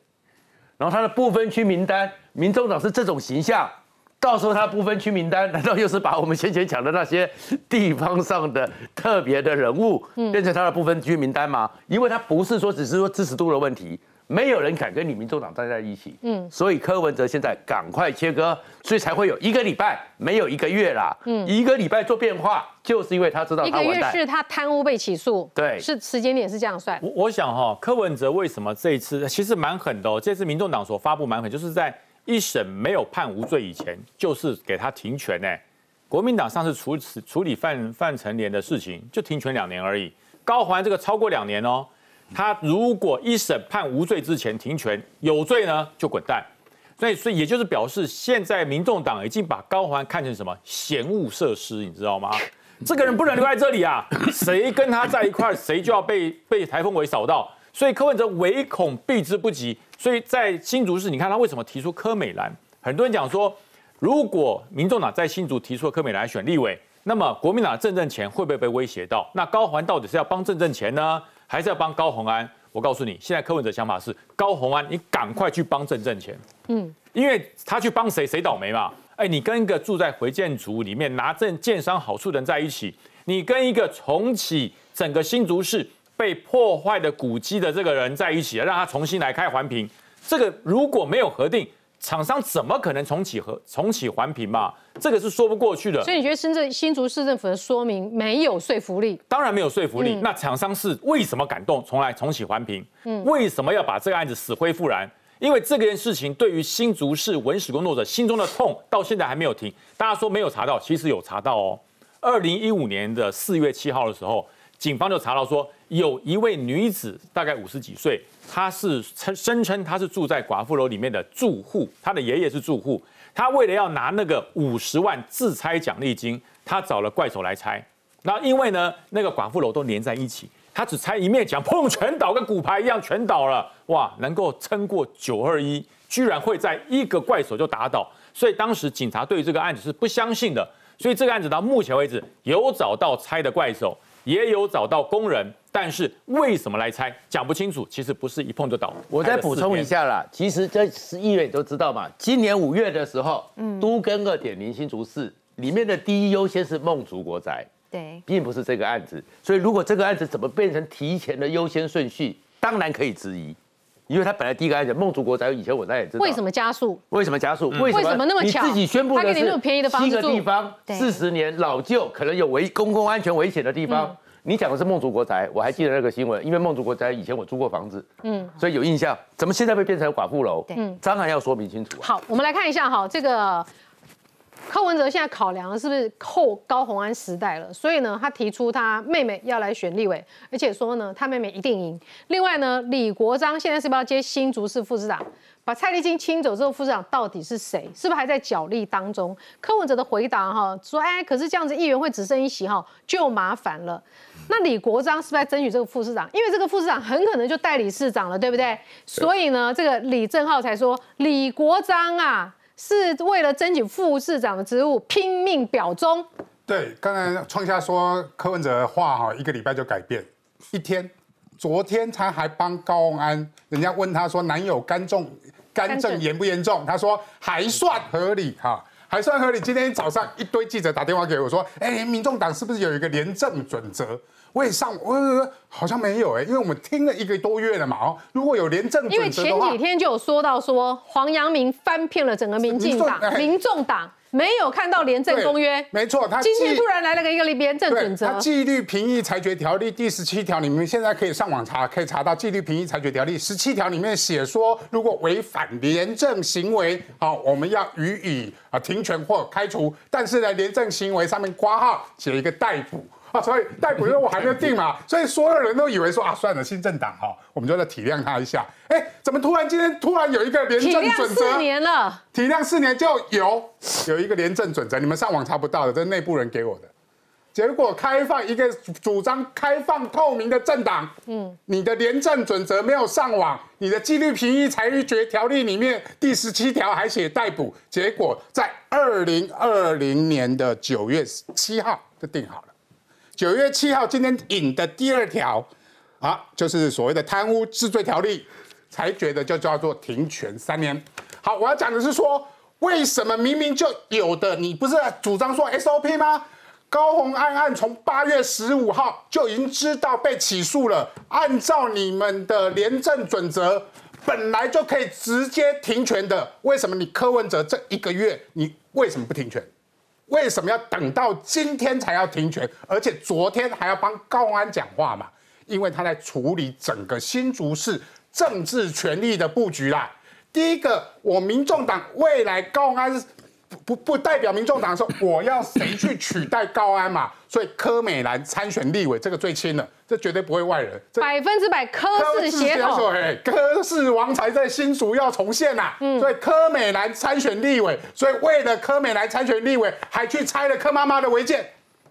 然后他的不分区名单，民众党是这种形象，到时候他不分区名单难道又是把我们先前讲的那些地方上的特别的人物变成他的不分区名单吗？因为他不是说只是说支持度的问题。没有人敢跟你民众党站在一起，嗯，所以柯文哲现在赶快切割，所以才会有一个礼拜，没有一个月啦，嗯，一个礼拜做变化，就是因为他知道一个月是他贪污被起诉，对，是时间点是这样算。我我想哈，柯文哲为什么这一次其实蛮狠的哦？这次民众党所发布蛮狠，就是在一审没有判无罪以前，就是给他停权呢。国民党上次处处理范范成廉的事情，就停权两年而已。高虹安这个超过两年哦，他如果一审判无罪之前停权，有罪呢就滚蛋。所以，所以也就是表示，现在民众党已经把高环看成什么嫌恶设施，你知道吗？这个人不能留在这里啊！谁跟他在一块，谁就要被被台风尾扫到。所以柯文哲唯恐避之不及。所以在新竹市，你看他为什么提出柯美兰？很多人讲说，如果民众党在新竹提出柯美兰选立委，那么国民党的郑政钱会不会被威胁到？那高环到底是要帮政政钱呢，还是要帮高虹安？我告诉你，现在柯文哲想法是高虹安，你赶快去帮郑政钱。嗯，因为他去帮谁，谁倒霉嘛。哎，你跟一个住在回建族里面拿证建商好处的人在一起，你跟一个重启整个新竹市被破坏的古迹的这个人在一起，让他重新来开环评，这个如果没有核定，厂商怎么可能重启和重启环评嘛？这个是说不过去的。所以你觉得深圳新竹市政府的说明没有说服力？当然没有说服力。那厂商是为什么感动，重来重启环评？嗯，为什么要把这个案子死灰复燃？因为这件事情对于新竹市文史工作者心中的痛，到现在还没有停。大家说没有查到，其实有查到哦。二零一五年的四月七号的时候，警方就查到说，有一位女子，大概五十几岁，她是称声称她是住在寡妇楼里面的住户，她的爷爷是住户。她为了要拿那个五十万自拆奖励金，她找了怪手来拆。那因为呢，那个寡妇楼都连在一起。她只拆一面墙，砰，全倒，跟骨牌一样全倒了。哇，能够撑过九二一，居然会在一个怪手就打倒。所以当时警察对这个案子是不相信的。所以这个案子到目前为止有找到拆的怪手，也有找到工人，但是为什么来拆讲不清楚。其实不是一碰就倒。我再补充一下啦，其实这十一月你都知道嘛，今年五月的时候，嗯，都跟二点零新竹市里面的第一优先是梦竹国宅。对，并不是这个案子，所以如果这个案子怎么变成提前的优先顺序，当然可以质疑，因为他本来第一个案子孟竹国宅，以前我大家也知道，为什么加速？为什么加速？为什么那么巧？你自己宣布的是七个地方，四十年老旧，可能有危公共安全危险的地方。你讲的是孟竹国宅，我还记得那个新闻，因为孟竹国宅以前我租过房子，嗯，所以有印象。怎么现在会变成寡妇楼？嗯，当然要说明清楚。好，我们来看一下哈，这个。柯文哲现在考量的是不是后高红安时代了？所以呢，他提出他妹妹要来选立委，而且说呢，他妹妹一定赢。另外呢，李国章现在是不是要接新竹市副市长？把蔡立金清走之后，副市长到底是谁？是不是还在角力当中？柯文哲的回答哈说：“哎，可是这样子议员会只剩一席哈，就麻烦了。那李国章是不是在争取这个副市长？因为这个副市长很可能就代理市长了，对不对？所以呢，这个李正浩才说李国章啊。”是为了争取副市长的职务拼命表忠。对，刚才创下说柯文哲的话哈，一个礼拜就改变一天。昨天他还帮高安，人家问他说男友肝重肝症严不严重，他说还算合理哈，还算合理。今天早上一堆记者打电话给我说，哎，民众党是不是有一个廉政准则？我也上，我好像没有哎，因为我们听了一个多月了嘛哦。如果有廉政因为前几天就有说到说黄阳明翻骗了整个民进党、民众党，没有看到廉政公约。没错，他今天突然来了个一个廉政准则。他纪律评议裁决条例第十七条你们，现在可以上网查，可以查到纪律评议裁决条例十七条里面写说，如果违反廉政行为，好，我们要予以啊停权或开除。但是呢，廉政行为上面挂号写一个逮捕。啊，所以逮捕因为我还没有定嘛，所以所有人都以为说啊，算了，新政党哈，我们就再体谅他一下。哎，怎么突然今天突然有一个廉政准则？四年了，体谅四年就有有一个廉政准则，你们上网查不到的，这是内部人给我的。结果开放一个主张开放透明的政党，嗯，你的廉政准则没有上网，你的纪律评议裁决条例里面第十七条还写逮捕，结果在二零二零年的九月七号就定好了。九月七号，今天引的第二条，啊，就是所谓的贪污治罪条例，才觉得就叫做停权三年。好，我要讲的是说，为什么明明就有的，你不是主张说 SOP 吗？高红安案从八月十五号就已经知道被起诉了，按照你们的廉政准则，本来就可以直接停权的，为什么你柯文哲这一个月，你为什么不停权？为什么要等到今天才要停权？而且昨天还要帮高安讲话嘛？因为他在处理整个新竹市政治权力的布局啦。第一个，我民众党未来高安不不代表民众党说我要谁去取代高安嘛，所以柯美兰参选立委这个最轻了，这绝对不会外人，百分之百科氏协同。哎，柯氏王才在新竹要重现呐、所以柯美兰参选立委，所以为了柯美兰参选立委，还去拆了柯妈妈的违建。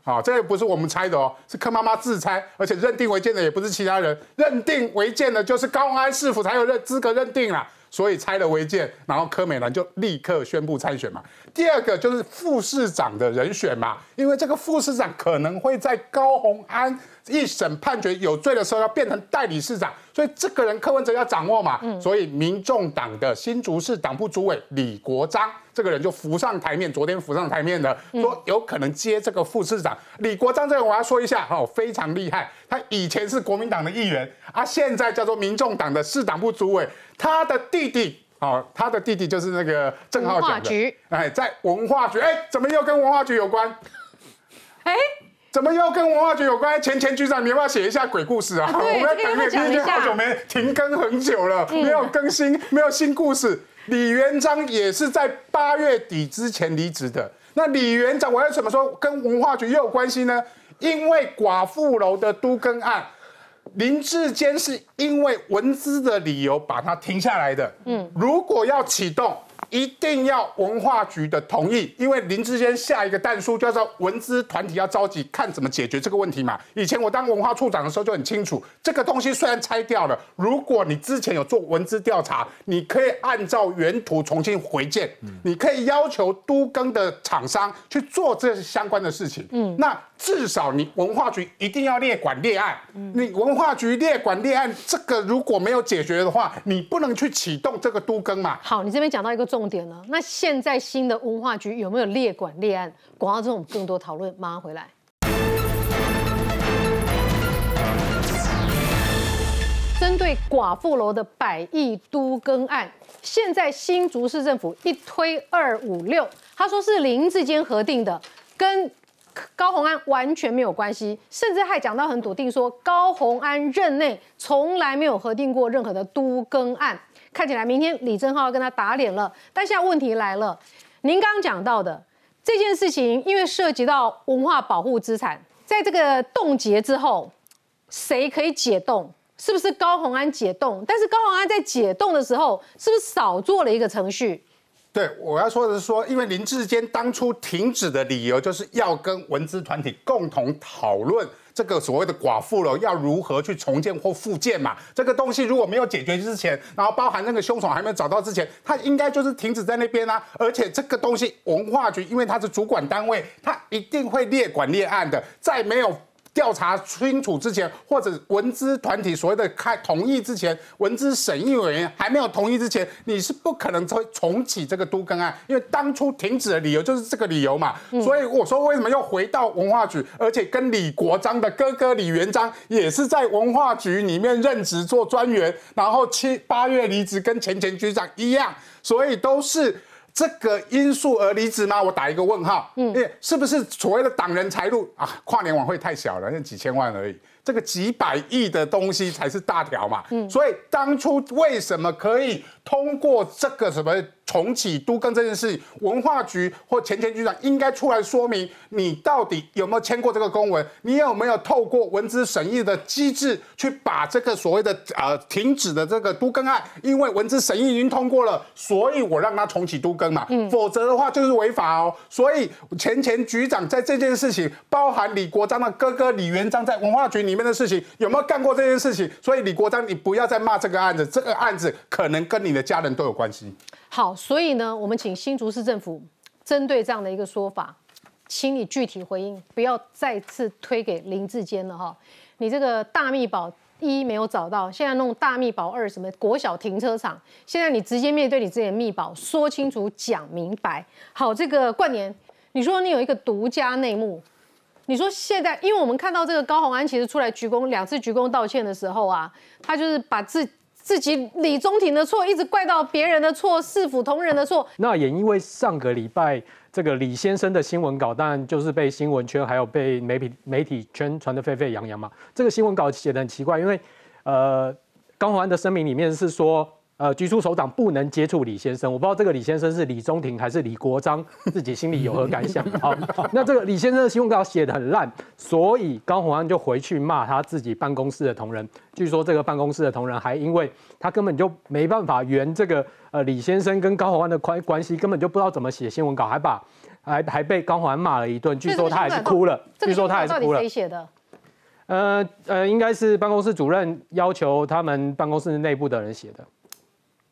好、这个不是我们猜的哦，是柯妈妈自拆，而且认定违建的也不是其他人，认定违建的就是高安市府才有认资格认定啦。所以拆了违建，然后柯美兰就立刻宣布参选嘛。第二个就是副市长的人选嘛，因为这个副市长可能会在高鸿安一审判决有罪的时候要变成代理市长，所以这个人柯文哲要掌握嘛。所以民众党的新竹市党部主委李国章这个人就浮上台面，昨天浮上台面的说有可能接这个副市长。李国章这个我要说一下，哦，非常厉害，他以前是国民党的议员啊，现在叫做民众党的市党部主委，他的弟弟。哦，他的弟弟就是那个郑浩讲的局，哎，在文化局，哎，怎么又跟文化局有关？哎，怎么又跟文化局有关？前前局长，你要不要写一下鬼故事啊？啊我们要等你，今讲一下天好久没停更很久了，嗯没有更新，没有新故事。李元璋也是在八月底之前离职的。那李元璋，我要怎么说跟文化局又有关系呢？因为寡妇楼的都更案，林志坚是因为文资的理由把它停下来的。嗯，如果要启动，一定要文化局的同意，因为林志坚下一个弹书叫做文资团体要着急，看怎么解决这个问题嘛。以前我当文化处长的时候就很清楚，这个东西虽然拆掉了，如果你之前有做文资调查，你可以按照原图重新回建，你可以要求都更的厂商去做这相关的事情。嗯，那至少你文化局一定要列管列案，你文化局列管列案，这个如果没有解决的话，你不能去启动这个都更嘛。好，你这边讲到一个重点了。那现在新的文化局有没有列管列案？广告之后我们更多讨论，马上回来。针对寡妇楼的百亿都更案，现在新竹市政府一推二五六，他说是林志坚核定的，跟高虹安完全没有关系，甚至还讲到很笃定说，高虹安任内从来没有核定过任何的都更案。看起来明天李正浩要跟他打脸了，但现在问题来了，您刚刚讲到的这件事情，因为涉及到文化保护资产，在这个冻结之后，谁可以解冻？是不是高虹安解冻？但是高虹安在解冻的时候，是不是少做了一个程序？对，我要说的是说，因为林志坚当初停止的理由就是要跟文资团体共同讨论这个所谓的寡妇楼要如何去重建或复建嘛。这个东西如果没有解决之前，然后包含那个凶手还没有找到之前，他应该就是停止在那边啊。而且这个东西文化局因为它是主管单位，它一定会列管列案的，在没有。调查清楚之前，或者文资团体所谓的开同意之前，文资审议委员还没有同意之前，你是不可能重重启这个都更案，因为当初停止的理由就是这个理由嘛。所以我说为什么又回到文化局，而且跟李国章的哥哥李元璋也是在文化局里面任职做专员，然后七八月离职，跟前前局长一样，所以都是。这个因素而离职吗？我打一个问号。嗯，是不是所谓的党人财路啊？跨年晚会太小了，那几千万而已。这个几百亿的东西才是大条嘛。嗯，所以当初为什么可以通过这个什么重启都更这件事，文化局或前前局长应该出来说明，你到底有没有签过这个公文？你有没有透过文资审议的机制去把这个所谓的呃停止的这个都更案，因为文资审议已经通过了，所以我让他重启都更嘛。否则的话就是违法哦。所以前前局长在这件事情，包含李国章的哥哥李元璋在文化局里面的事情，有没有干过这件事情？所以李国章，你不要再骂这个案子，这个案子可能跟你的家人都有关系。好，所以呢，我们请新竹市政府针对这样的一个说法，请你具体回应，不要再次推给林志坚了哈。你这个大密宝一没有找到，现在弄大密宝二，什么国小停车场，现在你直接面对你自己的密宝，说清楚讲明白。好，这个冠年，你说你有一个独家内幕。你说现在，因为我们看到这个高虹安其实出来鞠躬两次鞠躬道歉的时候啊，他就是把自自己李宗廷的错一直怪到别人的错，市府同仁的错。那也因为上个礼拜这个李先生的新闻稿，当然就是被新闻圈还有被媒体媒体圈传得沸沸扬扬嘛。这个新闻稿写得很奇怪，因为呃高宏安的声明里面是说呃，局处首长不能接触李先生，我不知道这个李先生是李中庭还是李国章，自己心里有何感想？好，那这个李先生的新闻稿写的很烂，所以高鸿安就回去骂他自己办公室的同仁。据说这个办公室的同仁还因为他根本就没办法圆这个呃李先生跟高鸿安的关关系，根本就不知道怎么写新闻稿，还把还还被高鸿安骂了一顿。据说他还是哭了，据说他还是哭了。谁写的？呃呃，应该是办公室主任要求他们办公室内部的人写的。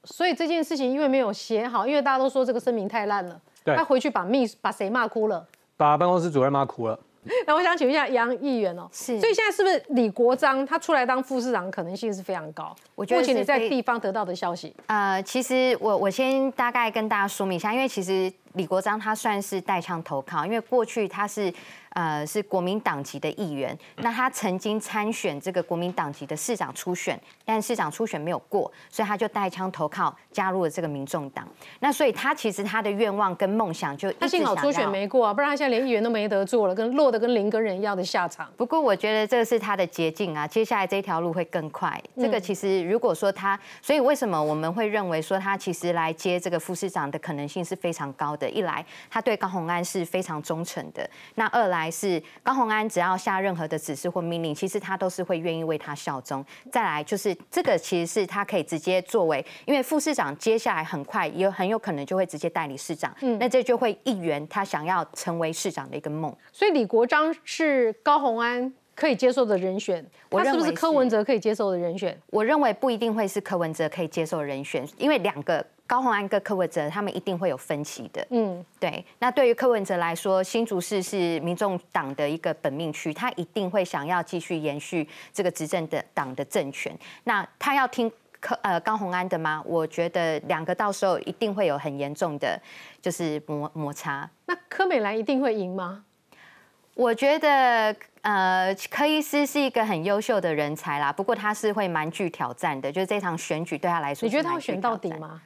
所以这件事情因为没有写好，因为大家都说这个声明太烂了，他回去把秘把谁骂哭了？把办公室主任骂哭了。那我想请问一下杨议员哦，是，所以现在是不是李国章他出来当副市长可能性是非常高？我觉得目前你在地方得到的消息，呃，其实我我先大概跟大家说明一下，因为其实李国章他算是带枪投靠，因为过去他是。呃，是国民党籍的议员，那他曾经参选这个国民党籍的市长初选，但市长初选没有过，所以他就带枪投靠，加入了这个民众党。那所以他其实他的愿望跟梦想就他幸好初选没过啊，不然他现在连议员都没得做了，跟落得跟林根人一样的下场。不过我觉得这是他的捷径啊，接下来这条路会更快。这个其实如果说他，所以为什么我们会认为说他其实来接这个副市长的可能性是非常高的？一来他对高鸿安是非常忠诚的，那二来。是高鸿安只要下任何的指示或命令，其实他都是会愿意为他效忠。再来就是这个，其实是他可以直接作为，因为副市长接下来很快也很有可能就会直接代理市长，嗯，那这就会一圆他想要成为市长的一个梦。所以李国章是高鸿安可以接受的人选，他是不是柯文哲可以接受的人选？我认为不一定会是柯文哲可以接受的人选，因为两个。高鸿安跟柯文哲他们一定会有分歧的，嗯，对。那对于柯文哲来说，新竹市是民众党的一个本命区，他一定会想要继续延续这个执政的党的政权。那他要听柯呃高鸿安的吗？我觉得两个到时候一定会有很严重的，就是摩摩擦。那柯美兰一定会赢吗？我觉得呃柯医师是一个很优秀的人才啦，不过他是会蛮具挑战的，就是这场选举对他来说，你觉得他会选到底吗？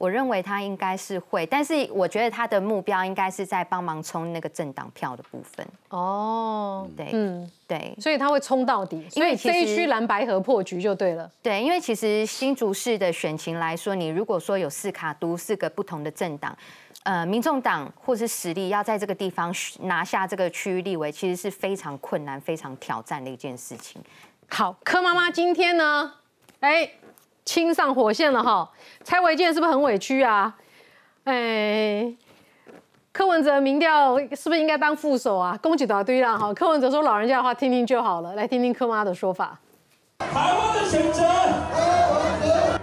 我认为他应该是会，但是我觉得他的目标应该是在帮忙冲那个政党票的部分。哦，对，嗯，对，所以他会冲到底，所以这一区蓝白河破局就对了。对，因为其实新竹市的选情来说，你如果说有四卡都四个不同的政党，呃，民众党或是实力要在这个地方拿下这个区域立委，其实是非常困难、非常挑战的一件事情。好，柯妈妈今天呢，哎。亲上火线了哈，蔡伟健是不是很委屈啊？哎，柯文哲民调是不是应该当副手啊？恭喜大堆了哈。柯文哲说老人家的话听听就好了，来听听柯妈的说法。台湾的选择。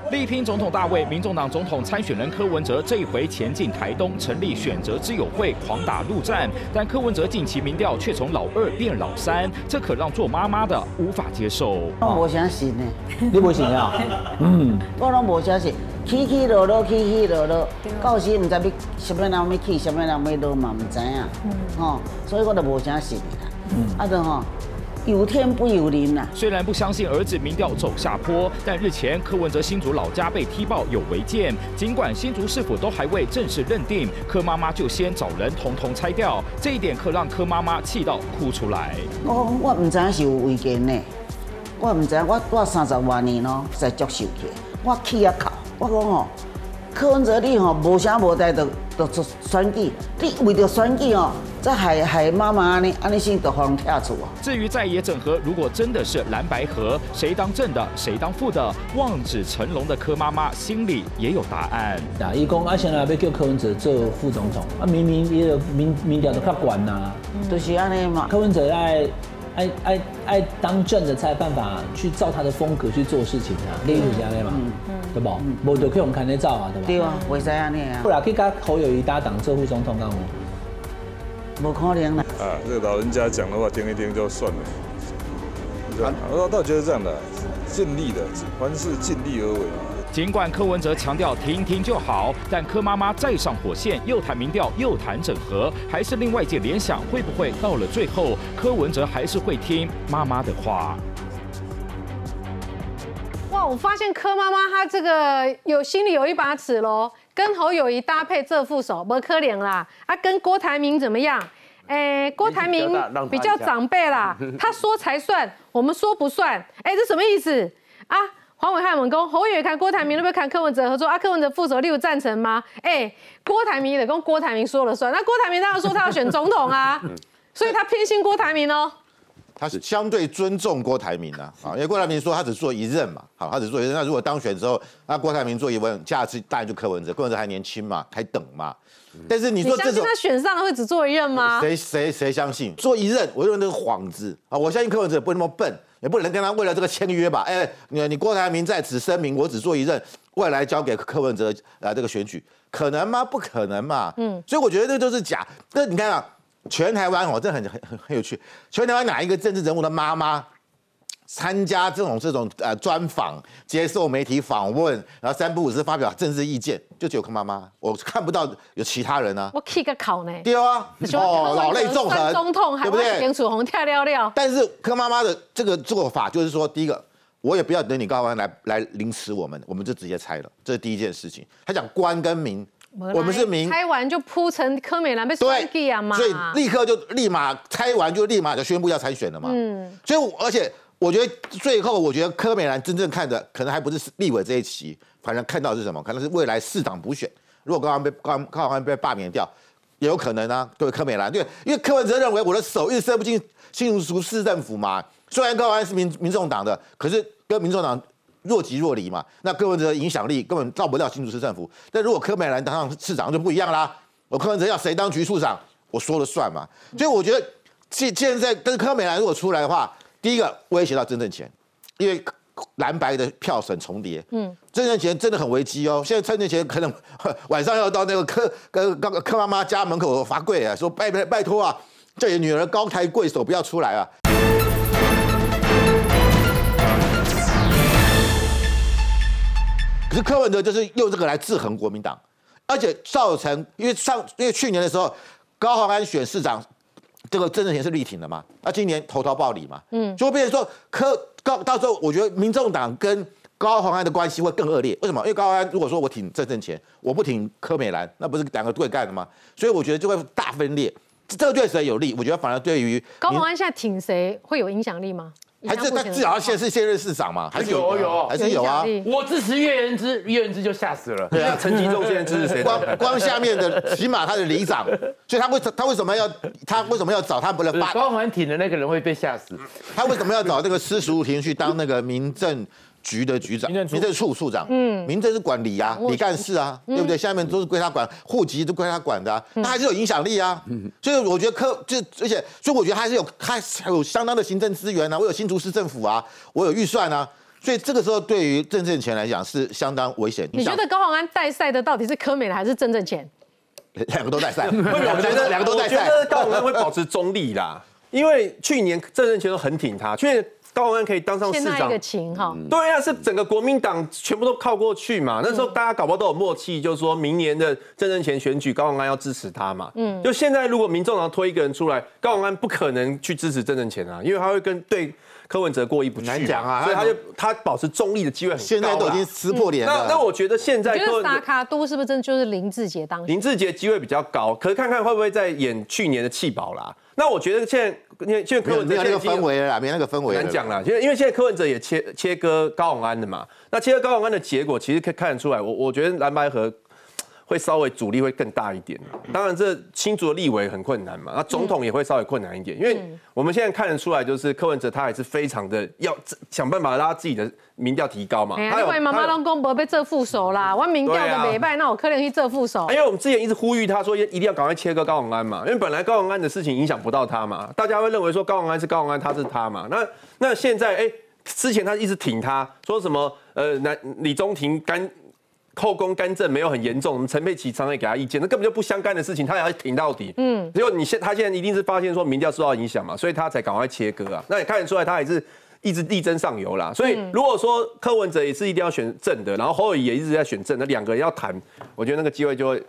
力拼总统大位，民众党总统参选人柯文哲这一回前进台东，成立选择之友会，狂打陆战。但柯文哲近期民调却从老二变老三，这可让做妈妈的无法接受。我无相信呢，你无信啊？嗯，我拢无相信，起起落落，起起落落，到时唔知要什么人要起，什么人要落嘛，唔知啊。嗯，吼，所以我都无相信啦。嗯，啊，就吼。有天不由灵呐！虽然不相信儿子民调走下坡，但日前柯文哲新竹老家被踢爆有违建，尽管新竹市府都还未正式认定，柯妈妈就先找人统统拆掉，这一点可让柯妈妈气到哭出来。我我唔知是有违建呢，我唔知我我三十多年咯在接受去，我气啊哭，我讲哦，柯文哲你吼无声无代的的选举，你为着选举哦。这还还妈妈呢，安尼先都好跳出啊。至于在野整合，如果真的是蓝白合，谁当正的，谁当副的，望子成龙的柯妈妈心里也有答案。那伊讲啊，现在要叫柯文哲做副总统，啊，明明也有民民调都较管呐，就是安尼嘛。柯文哲爱爱爱爱当政的才有办法去照他的风格去做事情啊，例如这样嘛，对不？无就去用看得照啊，对吧？对啊，为啥安尼啊？不然可以跟侯友谊搭档做副总统干么？不可能啦啊！这个老人家讲的话听一听就算了。我倒觉得这样的，尽力的，凡事尽力而为。尽管柯文哲强调听听就好，但柯妈妈再上火线，又谈民调，又谈整合，还是令外界联想，会不会到了最后，柯文哲还是会听妈妈的话？哇！我发现柯妈妈她这个有心里有一把尺喽。跟侯友谊搭配这副手，不可怜啦。啊，跟郭台铭怎么样？哎，郭台铭比较长辈啦，他说才算，我们说不算。哎，这什么意思啊？黄伟汉问讲，侯友宜看郭台铭，要不要看柯文哲合作？啊，柯文哲副手，你有赞成吗？哎，郭台铭也得跟郭台铭说了算。那郭台铭当然说他要选总统啊，所以他偏心郭台铭哦。他是相对尊重郭台铭啊，啊，因为郭台铭说他只做一任嘛，好，他只做一任。那如果当选之后，那郭台铭做一任，下次当然就柯文哲，柯文哲还年轻嘛，还等嘛。但是你说这种，相信他选上了会只做一任吗？谁谁谁相信做一任？我认为那是幌子啊！我相信柯文哲不会那么笨，也不能跟他为了这个签约吧？哎，你你郭台铭在此声明，我只做一任，未来交给柯文哲啊这个选举，可能吗？不可能嘛。嗯，所以我觉得这都是假。那你看啊。全台湾哦，这很很很很有趣。全台湾哪一个政治人物的妈妈参加这种这种呃专访，接受媒体访问，然后三不五时发表政治意见，就只有柯妈妈，我看不到有其他人啊。我 k 个考呢？对啊，哦，老泪纵横，中痛，对不对？严楚红跳撩撩。但是柯妈妈的这个做法就是说，第一个，我也不要等你高官来来凌迟我们，我们就直接拆了，这是第一件事情。他讲官跟民。我们是民拆完就铺成柯美兰被甩给啊嘛，所以立刻就立马拆完就立马就宣布要参选了嘛。嗯，所以而且我觉得最后我觉得柯美兰真正看的可能还不是立委这一期，反正看到是什么？可能是未来市长补选，如果刚刚被刚刚刚被罢免掉，也有可能啊。对柯美兰，对，因为柯文哲认为我的手一直伸不进新竹市政府嘛。虽然高安是民民众党的，可是跟民众党。若即若离嘛，那柯文哲的影响力根本到不了新竹市政府。但如果柯美兰当上市长就不一样啦，我柯文哲要谁当局处长，我说了算嘛。所以我觉得现现在跟柯美兰如果出来的话，第一个威胁到真正钱，因为蓝白的票省重叠，嗯，真正钱真的很危机哦。现在真正钱可能晚上要到那个柯跟柯柯妈妈家门口罚跪啊，说拜拜拜托啊，叫你女儿高抬贵手不要出来啊。可是柯文哲就是用这个来制衡国民党，而且造成因为上因为去年的时候高鸿安选市长，这个郑正贤是力挺的嘛，那今年投桃报李嘛，嗯，就会变成说柯高到时候我觉得民众党跟高鸿安的关系会更恶劣，为什么？因为高鸿安如果说我挺郑正钱，我不挺柯美兰，那不是两个对干的吗？所以我觉得就会大分裂，这个对谁有利？我觉得反而对于高鸿安现在挺谁会有影响力吗？还是他至少现是现任市长嘛？还是有有还是有啊？我支持岳元之，岳元之就吓死了。对啊，陈吉仲现在支持谁？光光下面的，起码他的里长，所以他为他为什么要他为什么要找他不能把光环挺的那个人会被吓死？他为什么要找这个施淑婷去当那个民政？局的局长，民政处处长，嗯，民政是管理啊，李干事啊，对不对？下面都是归他管，户籍都归他管的，他还是有影响力啊。所以我觉得科就而且，所以我觉得还是有他有相当的行政资源啊，我有新竹市政府啊，我有预算啊，所以这个时候对于郑正钱来讲是相当危险。你觉得高鸿安带赛的到底是柯美的还是郑正钱？两个都带赛，我觉得两个都带赛。高鸿安会保持中立啦，因为去年郑正钱都很挺他，去年。高鸿安可以当上市长，对啊，是整个国民党全部都靠过去嘛。那时候大家搞不好都有默契，就是说明年的政政前选举，高鸿安要支持他嘛。嗯，就现在如果民众党推一个人出来，高鸿安不可能去支持政政前啊，因为他会跟对柯文哲过意不去。难讲啊，所以他就他保持中立的机会很高。现在都已经撕破脸了。那那我觉得现在，觉得沙卡都是不是真的就是林志杰当？林志杰机会比较高，可是看看会不会再演去年的弃保啦。那我觉得现在。因为现在柯文哲没有那个氛围了，没那个氛围。难讲了，因为因为现在柯文哲也切切割高永安的嘛，那切割高永安的结果，其实可以看得出来，我我觉得蓝白河。会稍微阻力会更大一点，当然这新竹的立委很困难嘛，那总统也会稍微困难一点，因为我们现在看得出来，就是柯文哲他还是非常的要想办法拉自己的民调提高嘛。因为妈妈拢公伯被这副手啦，我民调的美败，那我可能去这副手。因为我们之前一直呼吁他说，一定要赶快切割高永安嘛，因为本来高永安的事情影响不到他嘛，大家会认为说高永安是高永安，他是他嘛。那那现在哎，之前他一直挺他，说什么呃，那李宗廷干。后宫干政没有很严重，我们陈佩琪常常也给他意见，那根本就不相干的事情，他也要挺到底。嗯，结果你现他现在一定是发现说民调受到影响嘛，所以他才赶快切割啊。那也看得出来，他还是一直力争上游啦。所以如果说柯文哲也是一定要选正的，然后侯友宜也一直在选正，那两个人要谈，我觉得那个机会就会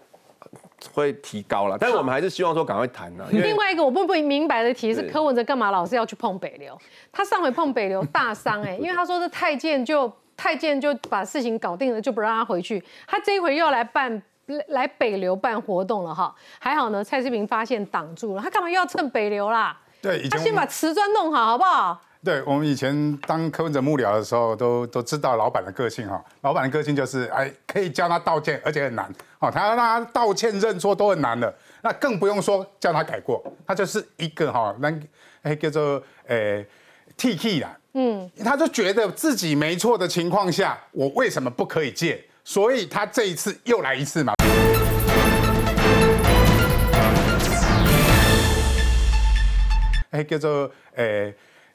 会提高了。但是我们还是希望说赶快谈呢。另外一个我不不明白的题是，柯文哲干嘛老是要去碰北流？他上回碰北流大伤哎，因为他说是太监就。太监就把事情搞定了，就不让他回去。他这一回又要来办来北流办活动了哈，还好呢，蔡志平发现挡住了。他干嘛又要蹭北流啦？对，他先把瓷砖弄好，好不好？对我们以前当柯文哲幕僚的时候，都都知道老板的个性哈。老板的个性就是，哎，可以叫他道歉，而且很难。哦，他要让他道歉认错都很难的，那更不用说叫他改过。他就是一个哈，那哎叫做呃 T K 啦，嗯，他就觉得自己没错的情况下，我为什么不可以借？所以他这一次又来一次嘛。哎，叫做呃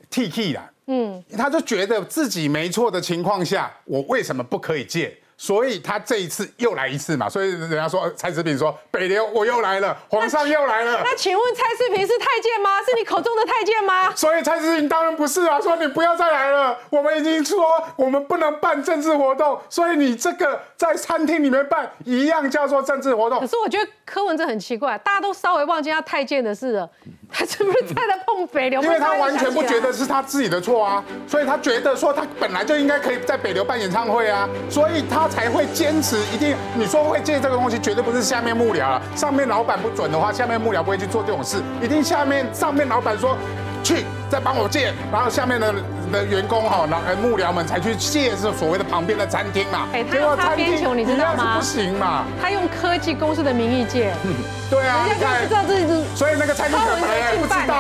T K 啦，嗯，他就觉得自己没错的情况下，我为什么不可以借？所以他这一次又来一次嘛，所以人家说蔡志平说北流我又来了，皇上又来了。那请问蔡志平是太监吗？是你口中的太监吗？所以蔡志平当然不是啊，说你不要再来了，我们已经说我们不能办政治活动，所以你这个在餐厅里面办一样叫做政治活动。可是我觉得柯文哲很奇怪，大家都稍微忘记他太监的事了，他是不是在那碰北流？因为他完全不觉得是他自己的错啊，所以他觉得说他本来就应该可以在北流办演唱会啊，所以他才会坚持一定。你说会借这个东西，绝对不是下面幕僚了，上面老板不准的话，下面幕僚不会去做这种事，一定下面上面老板说去再帮我借，然后下面的的员工哈，然后幕僚们才去借是所谓的旁边的餐厅嘛。哎，他用擦边球，你知道吗？不行嘛，他用科技公司的名义借。对啊，人家就不知道这是，所以那个餐厅本来也不知道。